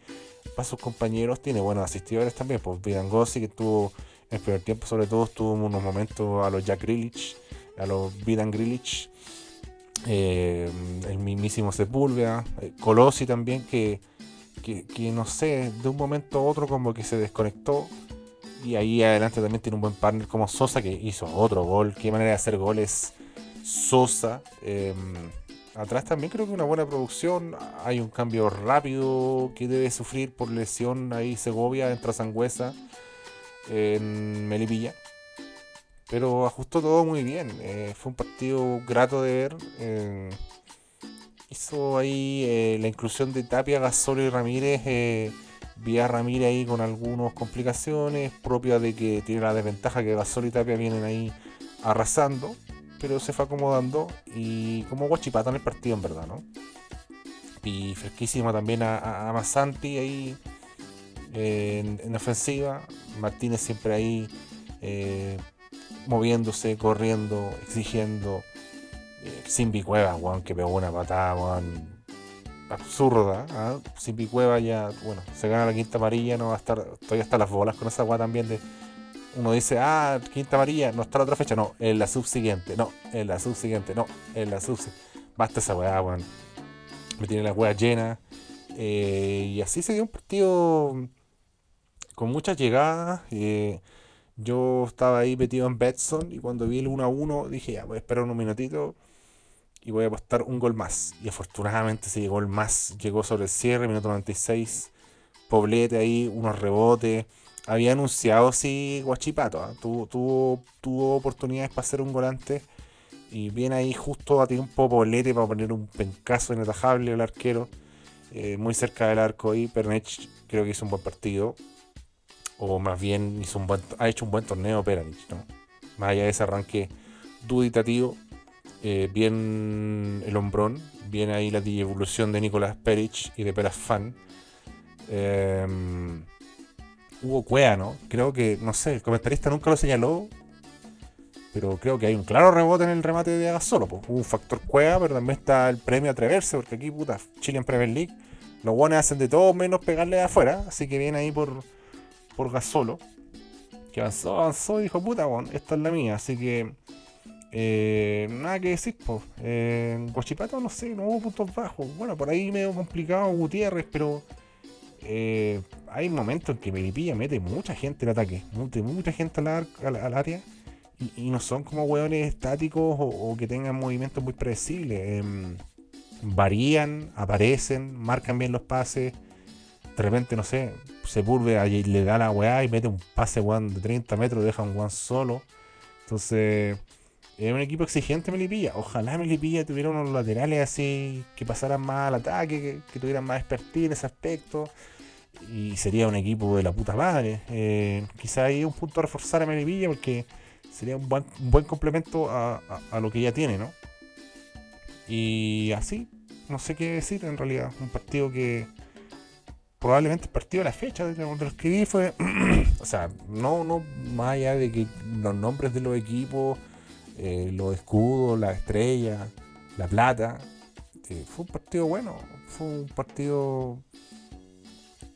para sus compañeros, tiene buenos asistidores también, pues Vidangosi que tuvo en el primer tiempo sobre todo tuvo unos momentos a los Jack Grilich, a los Vidan Grilich. el mismísimo Sepúlveda, Colosi también que que, no sé, de un momento a otro como que se desconectó. Y ahí adelante también tiene un buen partner como Sosa que hizo otro gol. Qué manera de hacer goles Sosa. Em, atrás también creo que una buena producción. Hay un cambio rápido que debe sufrir por lesión ahí Segovia, entra Sangüesa en Melipilla. Pero ajustó todo muy bien. Eh, fue un partido grato de ver. Em, hizo ahí eh, la inclusión de Tapia, Gasol y Ramírez. Eh, vía Ramírez ahí con algunas complicaciones propias de que tiene la desventaja que Gasol y vienen ahí arrasando, pero se fue acomodando y como guachipata en el partido en verdad, ¿no? Y fresquísima también a, Masanti ahí eh, en, ofensiva, Martínez siempre ahí moviéndose, corriendo, exigiendo. Simbi Cueva, Juan, que pegó una patada, Juan, absurda. ¿ah? Simbi Cueva ya, bueno, se gana la quinta amarilla, no va a estar, todavía está las bolas con esa agua también de. Uno dice, ah, quinta amarilla, no está la otra fecha, no, en la subsiguiente, no, en la subsiguiente, no, en la subsiguiente. Basta esa weá, Juan. Me tiene la weá llena. Eh, y así se dio un partido con muchas llegadas. Eh, yo estaba ahí metido en Betson y cuando vi el 1 a 1 dije, ya, voy a esperar unos minutitos y voy a apostar un gol más. Y afortunadamente se llegó el más, llegó sobre el cierre, minuto 96. Poblete ahí, unos rebotes. Había anunciado, sí, Guachipato. ¿ah? Tuvo, tuvo, tuvo, oportunidades para hacer un volante. Y viene ahí justo a tiempo Poblete para poner un pencazo inatajable al arquero. Eh, muy cerca del arco ahí. Pernech creo que hizo un buen partido. O más bien hizo un buen, ha hecho un buen torneo Peranich, ¿no? Más allá de ese arranque duditativo eh, bien el hombrón, bien ahí la evolución de Nicolás Perich y de Peras Fan. Hubo cuea, ¿no? Creo que, no sé, el comentarista nunca lo señaló, pero creo que hay un claro rebote en el remate de Agasolo. Pues. Hubo un factor cueva, pero también está el premio atreverse, porque aquí, puta, Chile en Premier League, los buenos hacen de todo menos pegarle de afuera, así que viene ahí por, por Gasolo, que avanzó, avanzó y dijo, puta, bueno, esta es la mía, así que eh, nada que decir, pues. en Guachipato no sé, no hubo puntos bajos. Bueno, por ahí medio complicado Gutiérrez, pero eh, hay momentos en que Melipilla mete mucha gente en ataque, mete mucha gente al, al, área y, no son como hueones estáticos o, que tengan movimientos muy predecibles. Em, varían, aparecen, marcan bien los pases. De repente, no sé, se burve y le da la weá y mete un pase weón de 30 metros, deja un weón solo. Entonces es un equipo exigente Melipilla. Ojalá Melipilla tuviera unos laterales así, que pasaran más al ataque, que, tuvieran más expertise en ese aspecto. Y sería un equipo de la puta madre. Eh, quizá hay un punto a reforzar a Melipilla porque sería un buen, complemento a, lo que ya tiene, ¿no? Y así, no sé qué decir en realidad. Un partido que probablemente el partido de la fecha de lo que vi fue, o sea, no, no más allá de que los nombres de los equipos eh, los escudos, la estrella, la plata. Eh, fue un partido bueno, fue un partido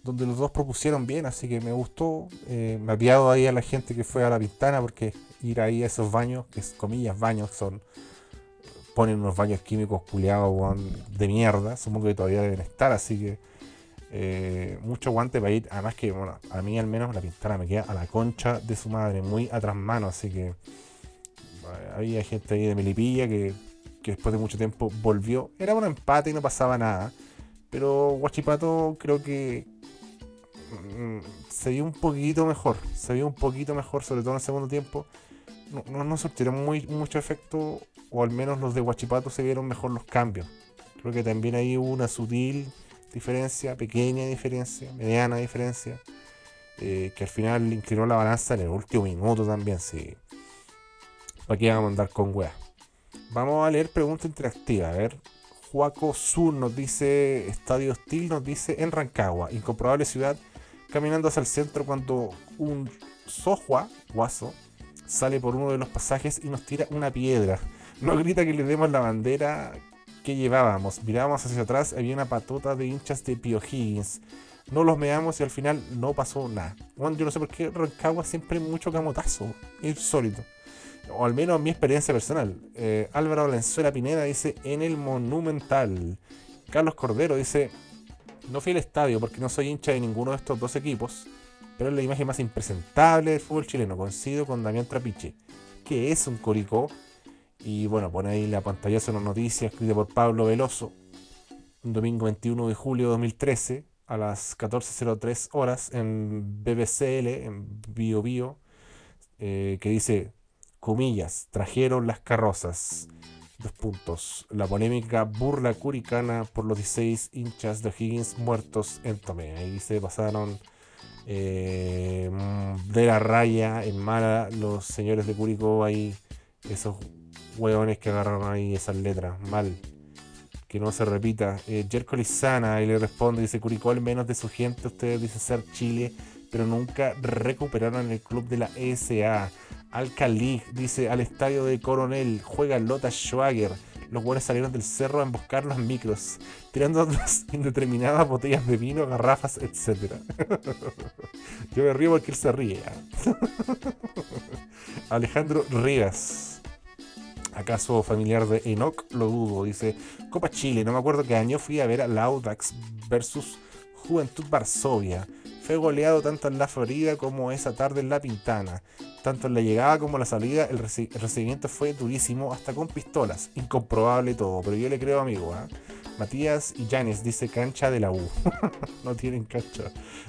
donde los dos propusieron bien, así que me gustó. Eh, me apiado ahí a la gente que fue a la pintana porque ir ahí a esos baños, que es comillas baños, son ponen unos baños químicos culiados de mierda, supongo que todavía deben estar, así que mucho guante para ir, además que bueno, a mí al menos la pintana me queda a la concha de su madre, muy atrás mano, así que había gente ahí de Melipilla que, después de mucho tiempo volvió. Era un empate y no pasaba nada. Pero Guachipato creo que mm, se vio un poquito mejor. Se vio un poquito mejor, sobre todo en el segundo tiempo. No, no, surtieron muy, mucho efecto, o al menos los de Guachipato se vieron mejor los cambios. Creo que también hay una sutil diferencia, pequeña diferencia, mediana diferencia, eh, que al final inclinó la balanza en el último minuto también. Sí. Aquí vamos a andar con weas? Vamos a leer pregunta interactiva. A ver, Juaco Sur nos dice, Estadio Hostil nos dice, en Rancagua, incomprobable ciudad, caminando hacia el centro cuando un Sohua, guaso, sale por uno de los pasajes y nos tira una piedra. Nos grita que le demos la bandera que llevábamos. Mirábamos hacia atrás, había una patota de hinchas de Pio Higgins. No los meamos y al final no pasó nada. Bueno, yo no sé por qué Rancagua siempre mucho camotazo. Es sólido. O al menos mi experiencia personal. Eh, Álvaro Valenzuela Pineda dice en el Monumental. Carlos Cordero dice, no fui al estadio porque no soy hincha de ninguno de estos dos equipos, pero es la imagen más impresentable del fútbol chileno. Coincido con Damián Trapiche, que es un coricó. Y bueno, pone ahí la pantalla de una noticia escrita por Pablo Veloso, un domingo 21 de julio de 2013, a las 14.03 horas en BBCL, en Bio Bio, eh, que dice, comillas, trajeron las carrozas. Dos puntos. La polémica burla curicana por los 16 hinchas de Higgins muertos en Tomé. Ahí se pasaron eh, de la raya en mala los señores de Curicó ahí, esos hueones que agarraron ahí esas letras, mal. Que no se repita. Eh, Jerko Lizana y le responde, dice Curicó al menos de su gente, ustedes dicen ser Chile, pero nunca recuperaron el club de la ESA. Alcalí dice al estadio de Coronel, juega Lota Schwager. Los buenos salieron del cerro a emboscar los micros, tirando indeterminadas botellas de vino, garrafas, etc. Yo me río porque él se ríe. Alejandro Rivas. ¿Acaso familiar de Enoch? Lo dudo. Dice, Copa Chile, no me acuerdo qué año fui a ver a Audax versus Juventud Varsovia. Fue goleado tanto en la Florida como esa tarde en la Pintana. Tanto en la llegada como en la salida, el, reci- el recibimiento fue durísimo, hasta con pistolas. Incomprobable todo, pero yo le creo, amigo. ¿ah? Matías y Janes dice cancha de la U. no tienen cancha.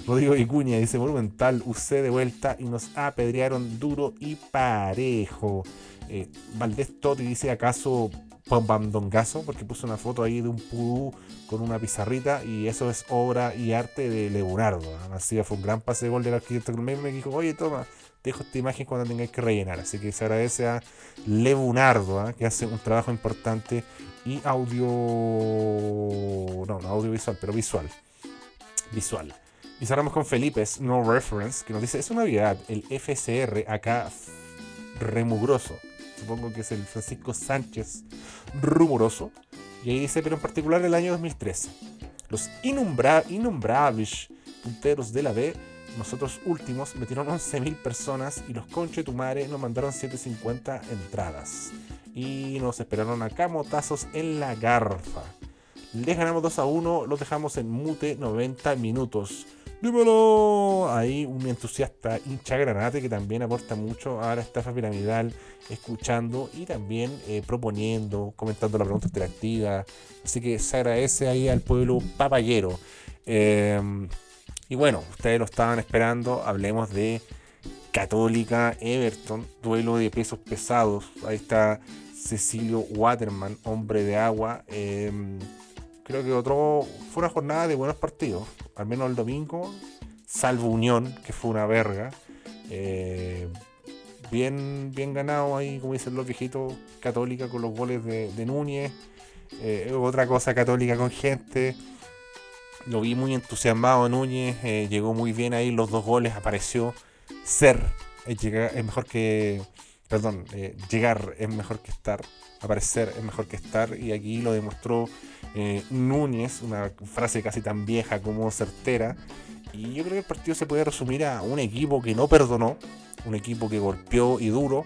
Rodrigo Vicuña dice monumental, UC de vuelta y nos apedrearon duro y parejo. Eh, Valdés Totti dice acaso Pambandongazo, porque puso una foto ahí de un pudú con una pizarrita y eso es obra y arte de Leonardo. Así fue un gran pase de gol del arquitecto que me dijo, oye, toma, dejo esta imagen cuando tengáis que rellenar. Así que se agradece a Leonardo, ¿ah? que hace un trabajo importante y audio... No, no audiovisual, pero visual. Visual. Y cerramos con Felipe, No Reference, que nos dice, es una novedad, el FCR acá remugroso. Supongo que es el Francisco Sánchez rumoroso. Y ahí dice, pero en particular el año 2013. Los inumbra innombrables punteros de la B, nosotros últimos, metieron 11.000 personas y los conchetumare nos mandaron 750 entradas. Y nos esperaron a camotazos en la garfa. Les ganamos 2 a 1, los dejamos en mute 90 minutos. ¡Dímelo! Ahí un entusiasta hincha granate que también aporta mucho a la estafa piramidal, escuchando y también eh, proponiendo, comentando la pregunta interactiva. Así que se agradece ahí al pueblo papayero. Eh, y bueno, ustedes lo estaban esperando, hablemos de Católica Everton, duelo de pesos pesados. Ahí está Cecilio Waterman, hombre de agua. Eh, creo que otro fue una jornada de buenos partidos, al menos el domingo, salvo Unión, que fue una verga. Eh, bien, bien ganado ahí, como dicen los viejitos, Católica con los goles de, Núñez. Eh, otra cosa católica con gente. Lo vi muy entusiasmado Núñez, eh, llegó muy bien ahí los dos goles, apareció ser, es, llegar, es mejor que, perdón, eh, llegar es mejor que estar, aparecer es mejor que estar y aquí lo demostró eh, Núñez, una frase casi tan vieja como certera. Y yo creo que el partido se puede resumir a un equipo que no perdonó, un equipo que golpeó y duro,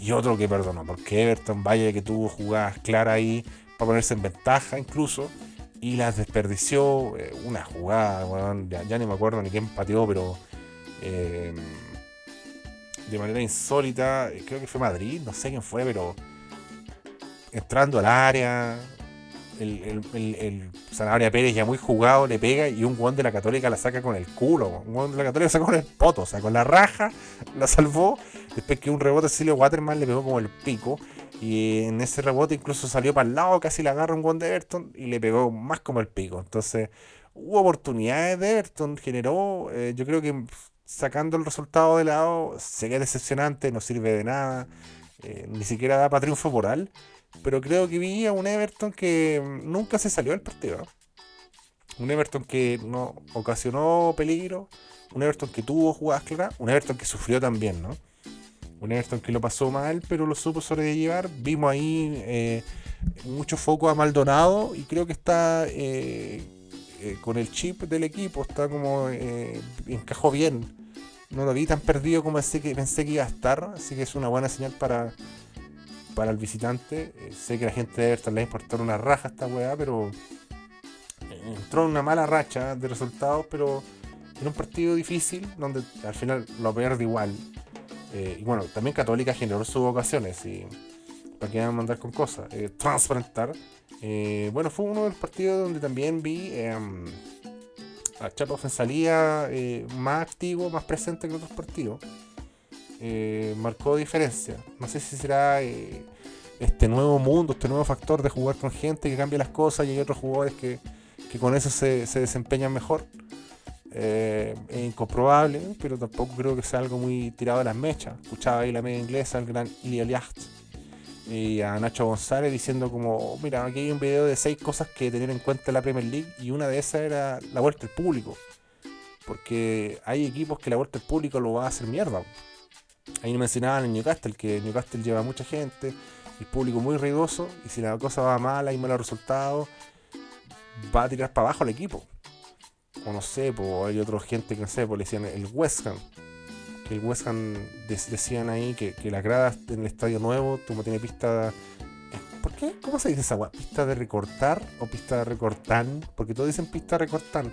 y otro que perdonó, porque Everton, vaya que tuvo jugadas claras ahí para ponerse en ventaja incluso, y las desperdició. eh, una jugada, weón, ya, ni me acuerdo ni quién pateó, pero eh, de manera insólita, creo que fue Madrid, no sé quién fue, pero entrando al área, el, el, el, Sanabria Pérez ya muy jugado le pega y un guón de la Católica la saca con el culo. Un guón de la Católica saca con el poto, o sea, con la raja la salvó. Después que un rebote Cecilio Waterman le pegó como el pico. Y en ese rebote incluso salió para el lado, casi le agarra un guón de Everton y le pegó más como el pico. Entonces, hubo oportunidades de Everton, generó, eh, yo creo que sacando el resultado de lado, sería decepcionante, no sirve de nada, eh, ni siquiera da para triunfo moral. Pero creo que vi a un Everton que nunca se salió del partido. Un Everton que no ocasionó peligro. Un Everton que tuvo jugadas claras. Un Everton que sufrió también, ¿no? Un Everton que lo pasó mal, pero lo supo sobrellevar. Vimos ahí eh, mucho foco a Maldonado y creo que está eh, eh, con el chip del equipo. Está como encajó bien. No lo vi tan perdido como que, pensé que iba a estar. Así que es una buena señal para, para el visitante. sé que la gente de Everton le importar una raja a esta weá, pero entró en una mala racha de resultados, pero en un partido difícil donde al final lo pierde igual. Eh, y bueno, también Católica generó sus ocasiones y para que van a mandar con cosas. Eh, transparentar. Eh, bueno, fue uno de los partidos donde también vi em, a Chapo Fensalía más activo, más presente que en otros partidos. Marcó diferencia. No sé si será este nuevo mundo, este nuevo factor de jugar con gente que cambia las cosas y hay otros jugadores que, con eso se, se desempeñan mejor. Eh, es incomprobable, pero tampoco creo que sea algo muy tirado de las mechas. Escuchaba ahí la media inglesa, el gran Ilya Liacht y a Nacho González diciendo como, mira, aquí hay un video de seis cosas que tener en cuenta en la Premier League y una de esas era la vuelta al público. Porque hay equipos que la vuelta al público lo va a hacer mierda. Ahí no mencionaban en Newcastle, que Newcastle lleva mucha gente, el público muy ruidoso, y si la cosa va mal, hay malos resultados, va a tirar para abajo el equipo o no sé, pues hay otra gente que no sé, pues le decían el West Ham. El West Ham decían ahí que, que las gradas en el estadio nuevo, como tiene pista. ¿Por qué? ¿Cómo se dice esa weá? ¿Pista de recortar o pista de recortan? Porque todos dicen pista de recortan.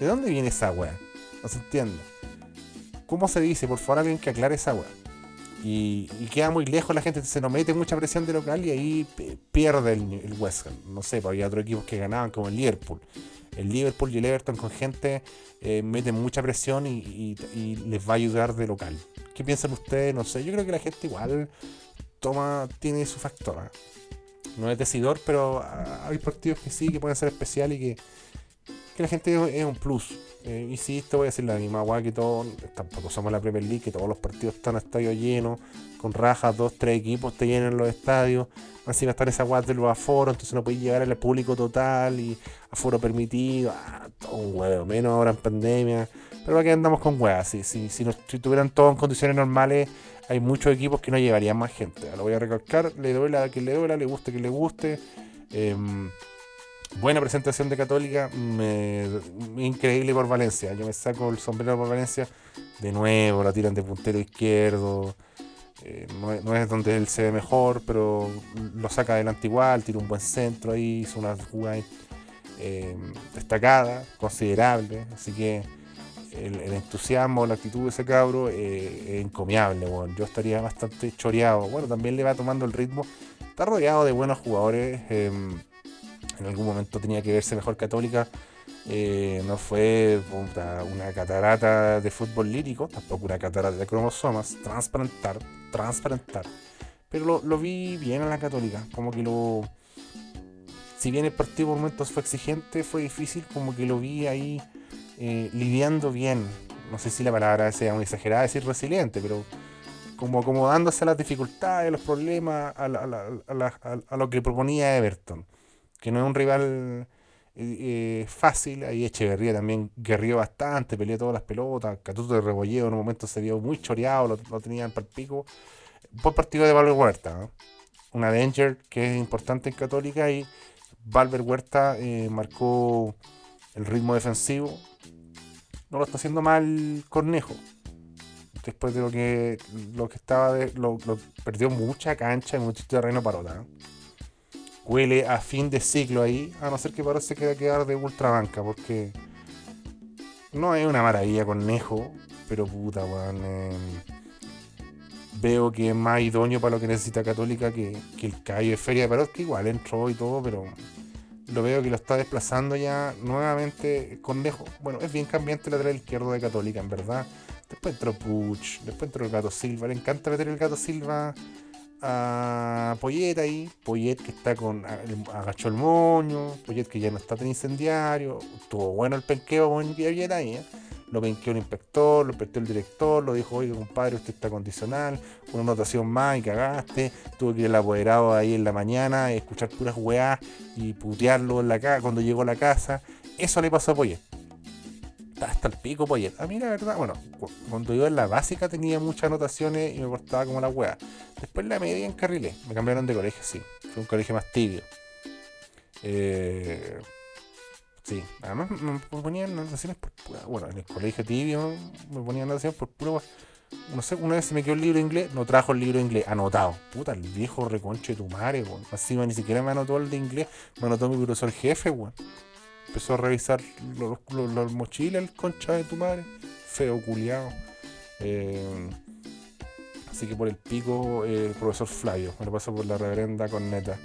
¿De dónde viene esa weá? No se entiende. ¿Cómo se dice? Por favor, alguien que aclare esa weá. Y, queda muy lejos la gente, se nos mete mucha presión de local y ahí pierde el, West Ham. No sé, pues había otros equipos que ganaban como el Liverpool el Liverpool y el Everton con gente eh, meten mucha presión y, les va a ayudar de local. ¿Qué piensan ustedes? No sé, yo creo que la gente igual toma, tiene su factor. ¿ah? No es decidor, pero hay partidos que sí, que pueden ser especiales y que, que la gente es un plus. Eh, insisto, voy a decir la misma guay que todo, tampoco somos la Premier League, que todos los partidos están a estadio lleno, con rajas, dos, tres equipos te llenan los estadios. Así va a estar esa guay de los aforos, entonces no puedes llegar al público total y aforo permitido. Ah, todo un huevo, menos ahora en pandemia. Pero aquí andamos con huevas. Si, si, si, si tuvieran todo en condiciones normales, hay muchos equipos que no llevarían más gente. Lo voy a recalcar, le duela a quien le duela, le guste que le guste. Em, buena presentación de Católica, increíble por Valencia. Yo me saco el sombrero por Valencia. De nuevo, la tiran de puntero izquierdo. Eh, no, es, donde él se ve mejor, pero lo saca adelante igual, tira un buen centro ahí, hizo una jugada eh, destacada, considerable, así que el, entusiasmo, la actitud de ese cabro eh, es encomiable, yo estaría bastante choreado, bueno, también le va tomando el ritmo, está rodeado de buenos jugadores, em, en algún momento tenía que verse mejor católica, eh, no fue una catarata de fútbol lírico, tampoco una catarata de cromosomas, transparentar, transparentar. Pero lo, vi bien en la católica, como que lo... Si bien el partido por momentos fue exigente, fue difícil, como que lo vi ahí eh, lidiando bien. No sé si la palabra sea muy exagerada, decir resiliente, pero como acomodándose a las dificultades, a los problemas, a, a lo que proponía Everton. Que no es un rival eh, fácil. Ahí Echeverría también guerrió bastante, peleó todas las pelotas. Catuto de Rebolleo en un momento se vio muy choreado, lo, lo tenían para el pico. Buen partido de Valver Huerta. Una Danger que es importante en Católica y Valver Huerta eh, marcó el ritmo defensivo. No lo está haciendo mal Cornejo. Después de lo que lo que estaba de, lo, perdió mucha cancha y mucho terreno para otra huele a fin de ciclo ahí, a no ser que parece que va a quedar de ultrabanca, porque no es una maravilla con Nejo, pero puta, weón. Em, veo que es más idóneo para lo que necesita Católica que, el Cayo de Feria de que igual entró y todo, pero lo veo que lo está desplazando ya nuevamente con Nejo. Bueno, es bien cambiante el lateral izquierdo de Católica, en verdad. Después entró Puch, después entró el Gato Silva. Le encanta meter el Gato Silva a Poyet ahí, Poyet que está con agachó el moño, Poyet que ya no está tan incendiario, tuvo bueno el penqueo con Poyet ahí, ¿eh? lo penqueó el inspector, lo penqueó el director, lo dijo, oye compadre, usted está condicional, una anotación más y cagaste, tuvo que ir el apoderado ahí en la mañana, escuchar puras weás y putearlo en la casa cuando llegó a la casa. Eso le pasó a Poyet. Hasta el pico Poyet. A mí la verdad, bueno, cuando iba en la básica tenía muchas anotaciones y me portaba como la weá. Después la media encarrilé, me cambiaron de colegio, sí. Fue un colegio más tibio. Eh, Sí, además me ponían anotaciones por pura. Bueno, en el colegio tibio me ponían anotaciones por pura. No sé, una vez se me quedó el libro de inglés, no trajo el libro de inglés anotado. Puta, el viejo reconche de tu madre, weón. Así ni siquiera me anotó el de inglés, me anotó mi profesor jefe, weón. Empezó a revisar los, los, mochilas, el concha de tu madre. Feo, culiado. Eh, así que por el pico, eh, el profesor Flavio. Me lo paso por la reverenda con neta.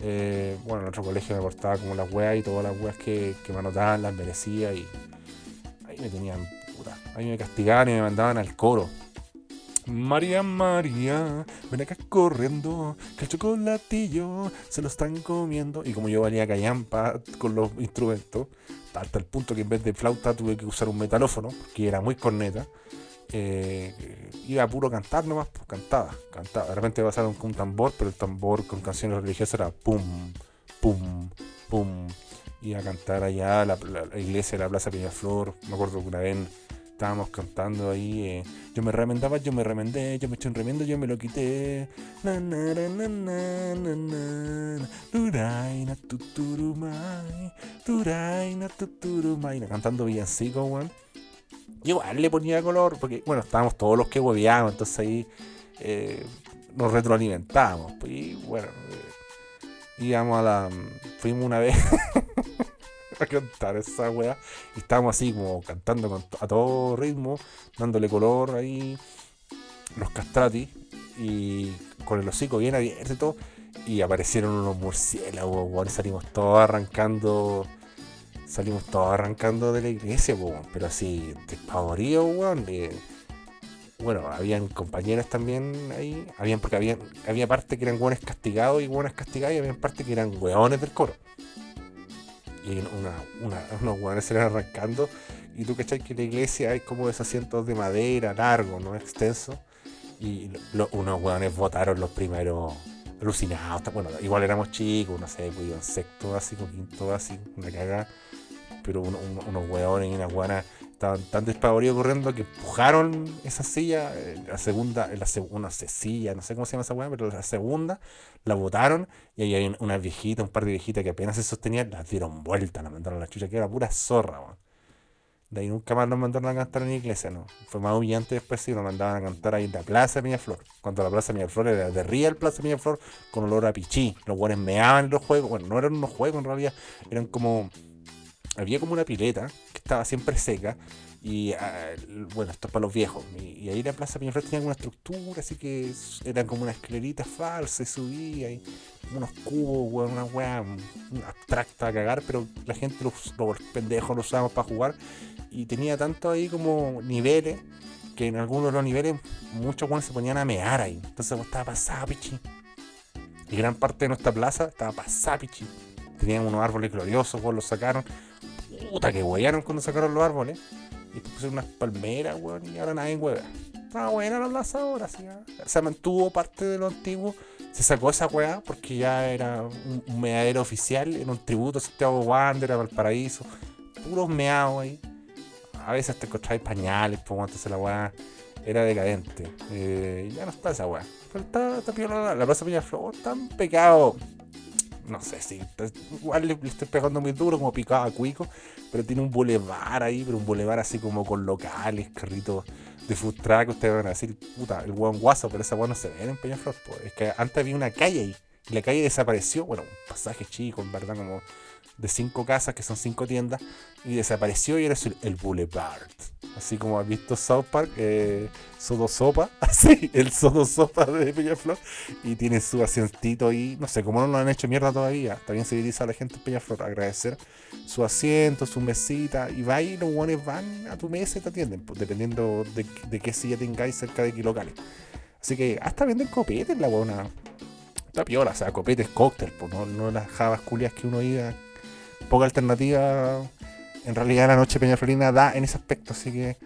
Eh, bueno, en otro colegio me portaba como las weas y todas las weas que, me anotaban las merecía y ahí me tenían puta. Ahí me castigaban y me mandaban al coro. María, María, ven acá corriendo, que el chocolatillo se lo están comiendo. Y como yo valía callampa con los instrumentos, hasta el punto que en vez de flauta tuve que usar un metalófono, que era muy corneta eh, iba a puro cantar nomás, pues cantaba, cantaba. De repente pasaron con un tambor, pero el tambor con canciones religiosas era pum, pum, pum. Iba a cantar allá la, la, iglesia de la Plaza Peñaflor. Me acuerdo que una vez estábamos cantando ahí. Eh, yo me remendaba, yo me remendé, yo me eché un remiendo, yo me lo quité. Na, na, na, na, na, na, Duraina tuturumay, Duraina tuturumay. Cantando villancico, weón igual le ponía color, porque bueno, estábamos todos los que hueveábamos, entonces ahí eh, nos retroalimentábamos. Pues, y bueno, eh, íbamos a la. Fuimos una vez a cantar esa weá, y estábamos así como cantando a todo ritmo, dándole color ahí, los castrati, y con el hocico bien abierto y aparecieron unos murciélagos, salimos todos arrancando salimos todos arrancando de la iglesia, pero así, despavorido, weón. bueno, habían compañeras también ahí, habían, porque había, había parte que eran weones castigados y weones castigados, y había parte que eran weones del coro. Y unos weones se arrancando, y tú cachai que en la iglesia hay como esos de madera largos, ¿no? Extenso. Y unos weones votaron los primeros alucinados. Bueno, igual éramos chicos, no sé, pues iban sexto básico, quinto básico, una cagada pero unos hueones y unas guanas estaban tan despavoridos corriendo que empujaron esa silla, eh, la segunda, la segunda silla, no sé cómo se llama esa hueá, pero la segunda la botaron y ahí hay una viejita, un par de viejitas que apenas se sostenían, las dieron vuelta, la mandaron a la chucha, que era pura zorra, De ahí nunca más nos mandaron a cantar en la iglesia, ¿no? Fue más humillante después sí, nos mandaban a cantar ahí en la Plaza de Flor Cuando la Plaza de Flor era de Real Plaza de Flor con olor a pichí. Los buenos meaban los juegos. Bueno, no eran unos juegos en realidad, eran como había como una pileta que estaba siempre seca. Y ah, bueno, esto es para los viejos. Y, ahí la Plaza Peñaflor tenía una estructura, así que eran como una esclerita falsa y subía, y unos cubos, una weá abstracta a cagar, pero la gente, los, los pendejos, lo usábamos para jugar. Y tenía tanto ahí como niveles, que en algunos de los niveles muchos weones se ponían a mear ahí. Entonces estaba pasada pichi. Y gran parte de nuestra plaza estaba pasada pichi. Tenían unos árboles gloriosos, los sacaron puta que huearon cuando sacaron los árboles. Y pusieron unas palmeras, weón, y ahora nadie hueva. Estaba buena la plaza ahora, sí. Se mantuvo parte de lo antiguo. Se sacó esa weá porque ya era un, un meadero oficial, era un tributo a Santiago Wander, a Valparaíso. Puros meados ahí. A veces te encontráis pañales, pues antes la weá era decadente. Eh, ya no está esa weá. Pero está, está la, la Plaza Peñaflor, tan pecado no sé si igual le, estoy pegando muy duro como picado a cuico, pero tiene un bulevar ahí, pero un bulevar así como con locales, carritos de food truck, ustedes van a decir, puta, el buen guaso, pero esa weá no se ve en Peñaflor, pues. es que antes había una calle ahí, y la calle desapareció, bueno, un pasaje chico, en verdad, como de cinco casas, que son cinco tiendas, y desapareció y era el, Boulevard. Así como has visto South Park, eh, Sodo Sopa, así, el Sodo Sopa de Peñaflor, y tiene su asientito ahí, no sé cómo no lo han hecho mierda todavía, también se dirige a la gente en Peñaflor, agradecer su asiento, su mesita, y va y los guanes van a tu mesa y te atienden, pues, dependiendo de, qué silla tengáis cerca de qué locales. Así que hasta venden copetes la buena. Está piola, o sea, copetes cóctel, pues no, no las jabas culias que uno iba poca alternativa en realidad la noche Peñaflorina da en ese aspecto, así que eh,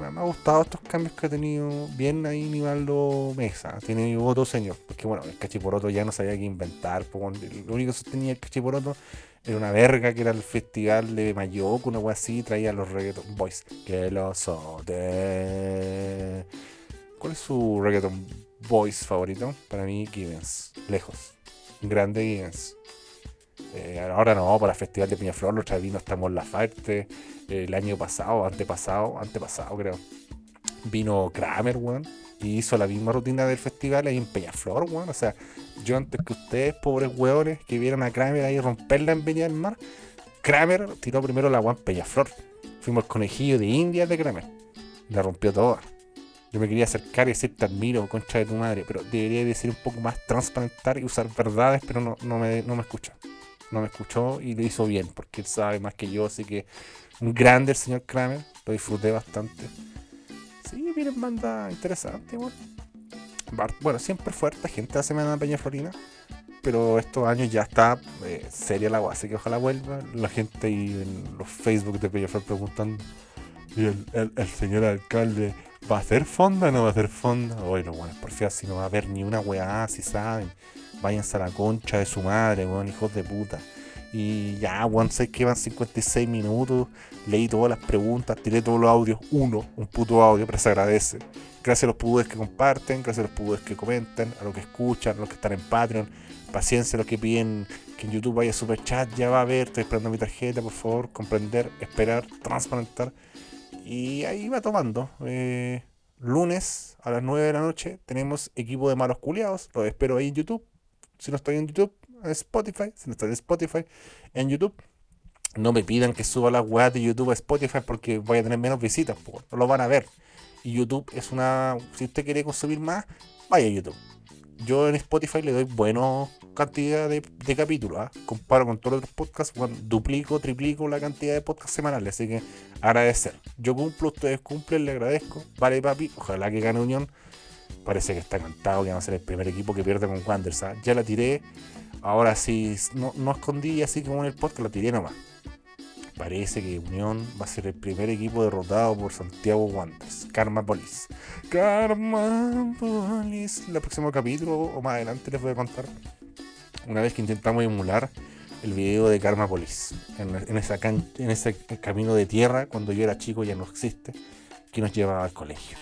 me me ha gustado estos cambios que ha tenido bien ahí Nivaldo Mesa. Tiene mi voto, señor. Porque bueno, el cachiporoto ya no sabía qué inventar. Lo único que sostenía el cachiporoto era una verga que era el festival de Mayoco, una wea así, traía los reggaeton boys. Que los sote. ¿Cuál es su reggaeton boys favorito? Para mí, Givens. Lejos. Grande Givens. Eh, ahora no, para el Festival de Peñaflor, los vino estamos en la Farte. El año pasado, antepasado, antepasado creo. Vino Kramer, weón. Y hizo la misma rutina del festival ahí en Peñaflor, weón. O sea, yo antes que ustedes, pobres weones, que vieron a Kramer ahí romperla en Viña del Mar, Kramer tiró primero la weón Peñaflor. Fuimos el conejillo de India de Kramer. La rompió toda. Yo me quería acercar y decir te admiro, concha de tu madre, pero debería decir un poco más transparentar y usar verdades, pero no, me, no me escuchó. No me escuchó y lo hizo bien, porque él sabe más que yo, así que un grande el señor Kramer, lo disfruté bastante. Sí, vienen banda interesante, igual. Bar- Bueno, siempre fue harta gente la semana de Peña Florina, pero estos años ya está eh, seria la así que ojalá vuelva. La gente ahí en los Facebook de Peña Flor preguntando, ¿y el, el- señor alcalde va a hacer fonda o no va a hacer fonda? Oye, los buenos porfiados, si no va a haber ni una weá, si saben. Váyanse a la concha de su madre, weón, hijos de puta. Y ya, weón, sé que van 56 minutos. Leí todas las preguntas, tiré todos los audios. Uno, un puto audio, pero se agradece. Gracias a los pudes que comparten, gracias a los pudes que comentan, a los que escuchan, a los que están en Patreon. Paciencia, los que piden que en YouTube vaya super chat, ya va a ver, estoy esperando mi tarjeta, por favor, comprender, esperar, transparentar. Y ahí va tomando. Eh, lunes a las 9 de la noche tenemos equipo de malos culiados. Los espero ahí en YouTube. Si no estoy en YouTube, en Spotify. Si no estoy en Spotify, en YouTube. No me pidan que suba las weas de YouTube a Spotify porque voy a tener menos visitas. No lo van a ver. Y YouTube es una. Si usted quiere consumir más, vaya a YouTube. Yo en Spotify le doy buena cantidad de, de capítulos. ¿ah? Comparo con todos los otros podcasts, duplico, triplico la cantidad de podcasts semanales. Así que agradecer. Yo cumplo, ustedes cumplen, le agradezco. Vale, papi. Ojalá que gane Unión. Parece que está cantado que va a ser el primer equipo que pierde con Wanderers. ¿ah? Ya la tiré. Ahora sí, no, no escondí así como en el podcast, la tiré nomás. Parece que Unión va a ser el primer equipo derrotado por Santiago Wanderers. Karma Police. Karma Police. El próximo capítulo o más adelante les voy a contar. Una vez que intentamos emular el video de Karma Police. En, en en ese camino de tierra, cuando yo era chico ya no existe. Que nos llevaba al colegio.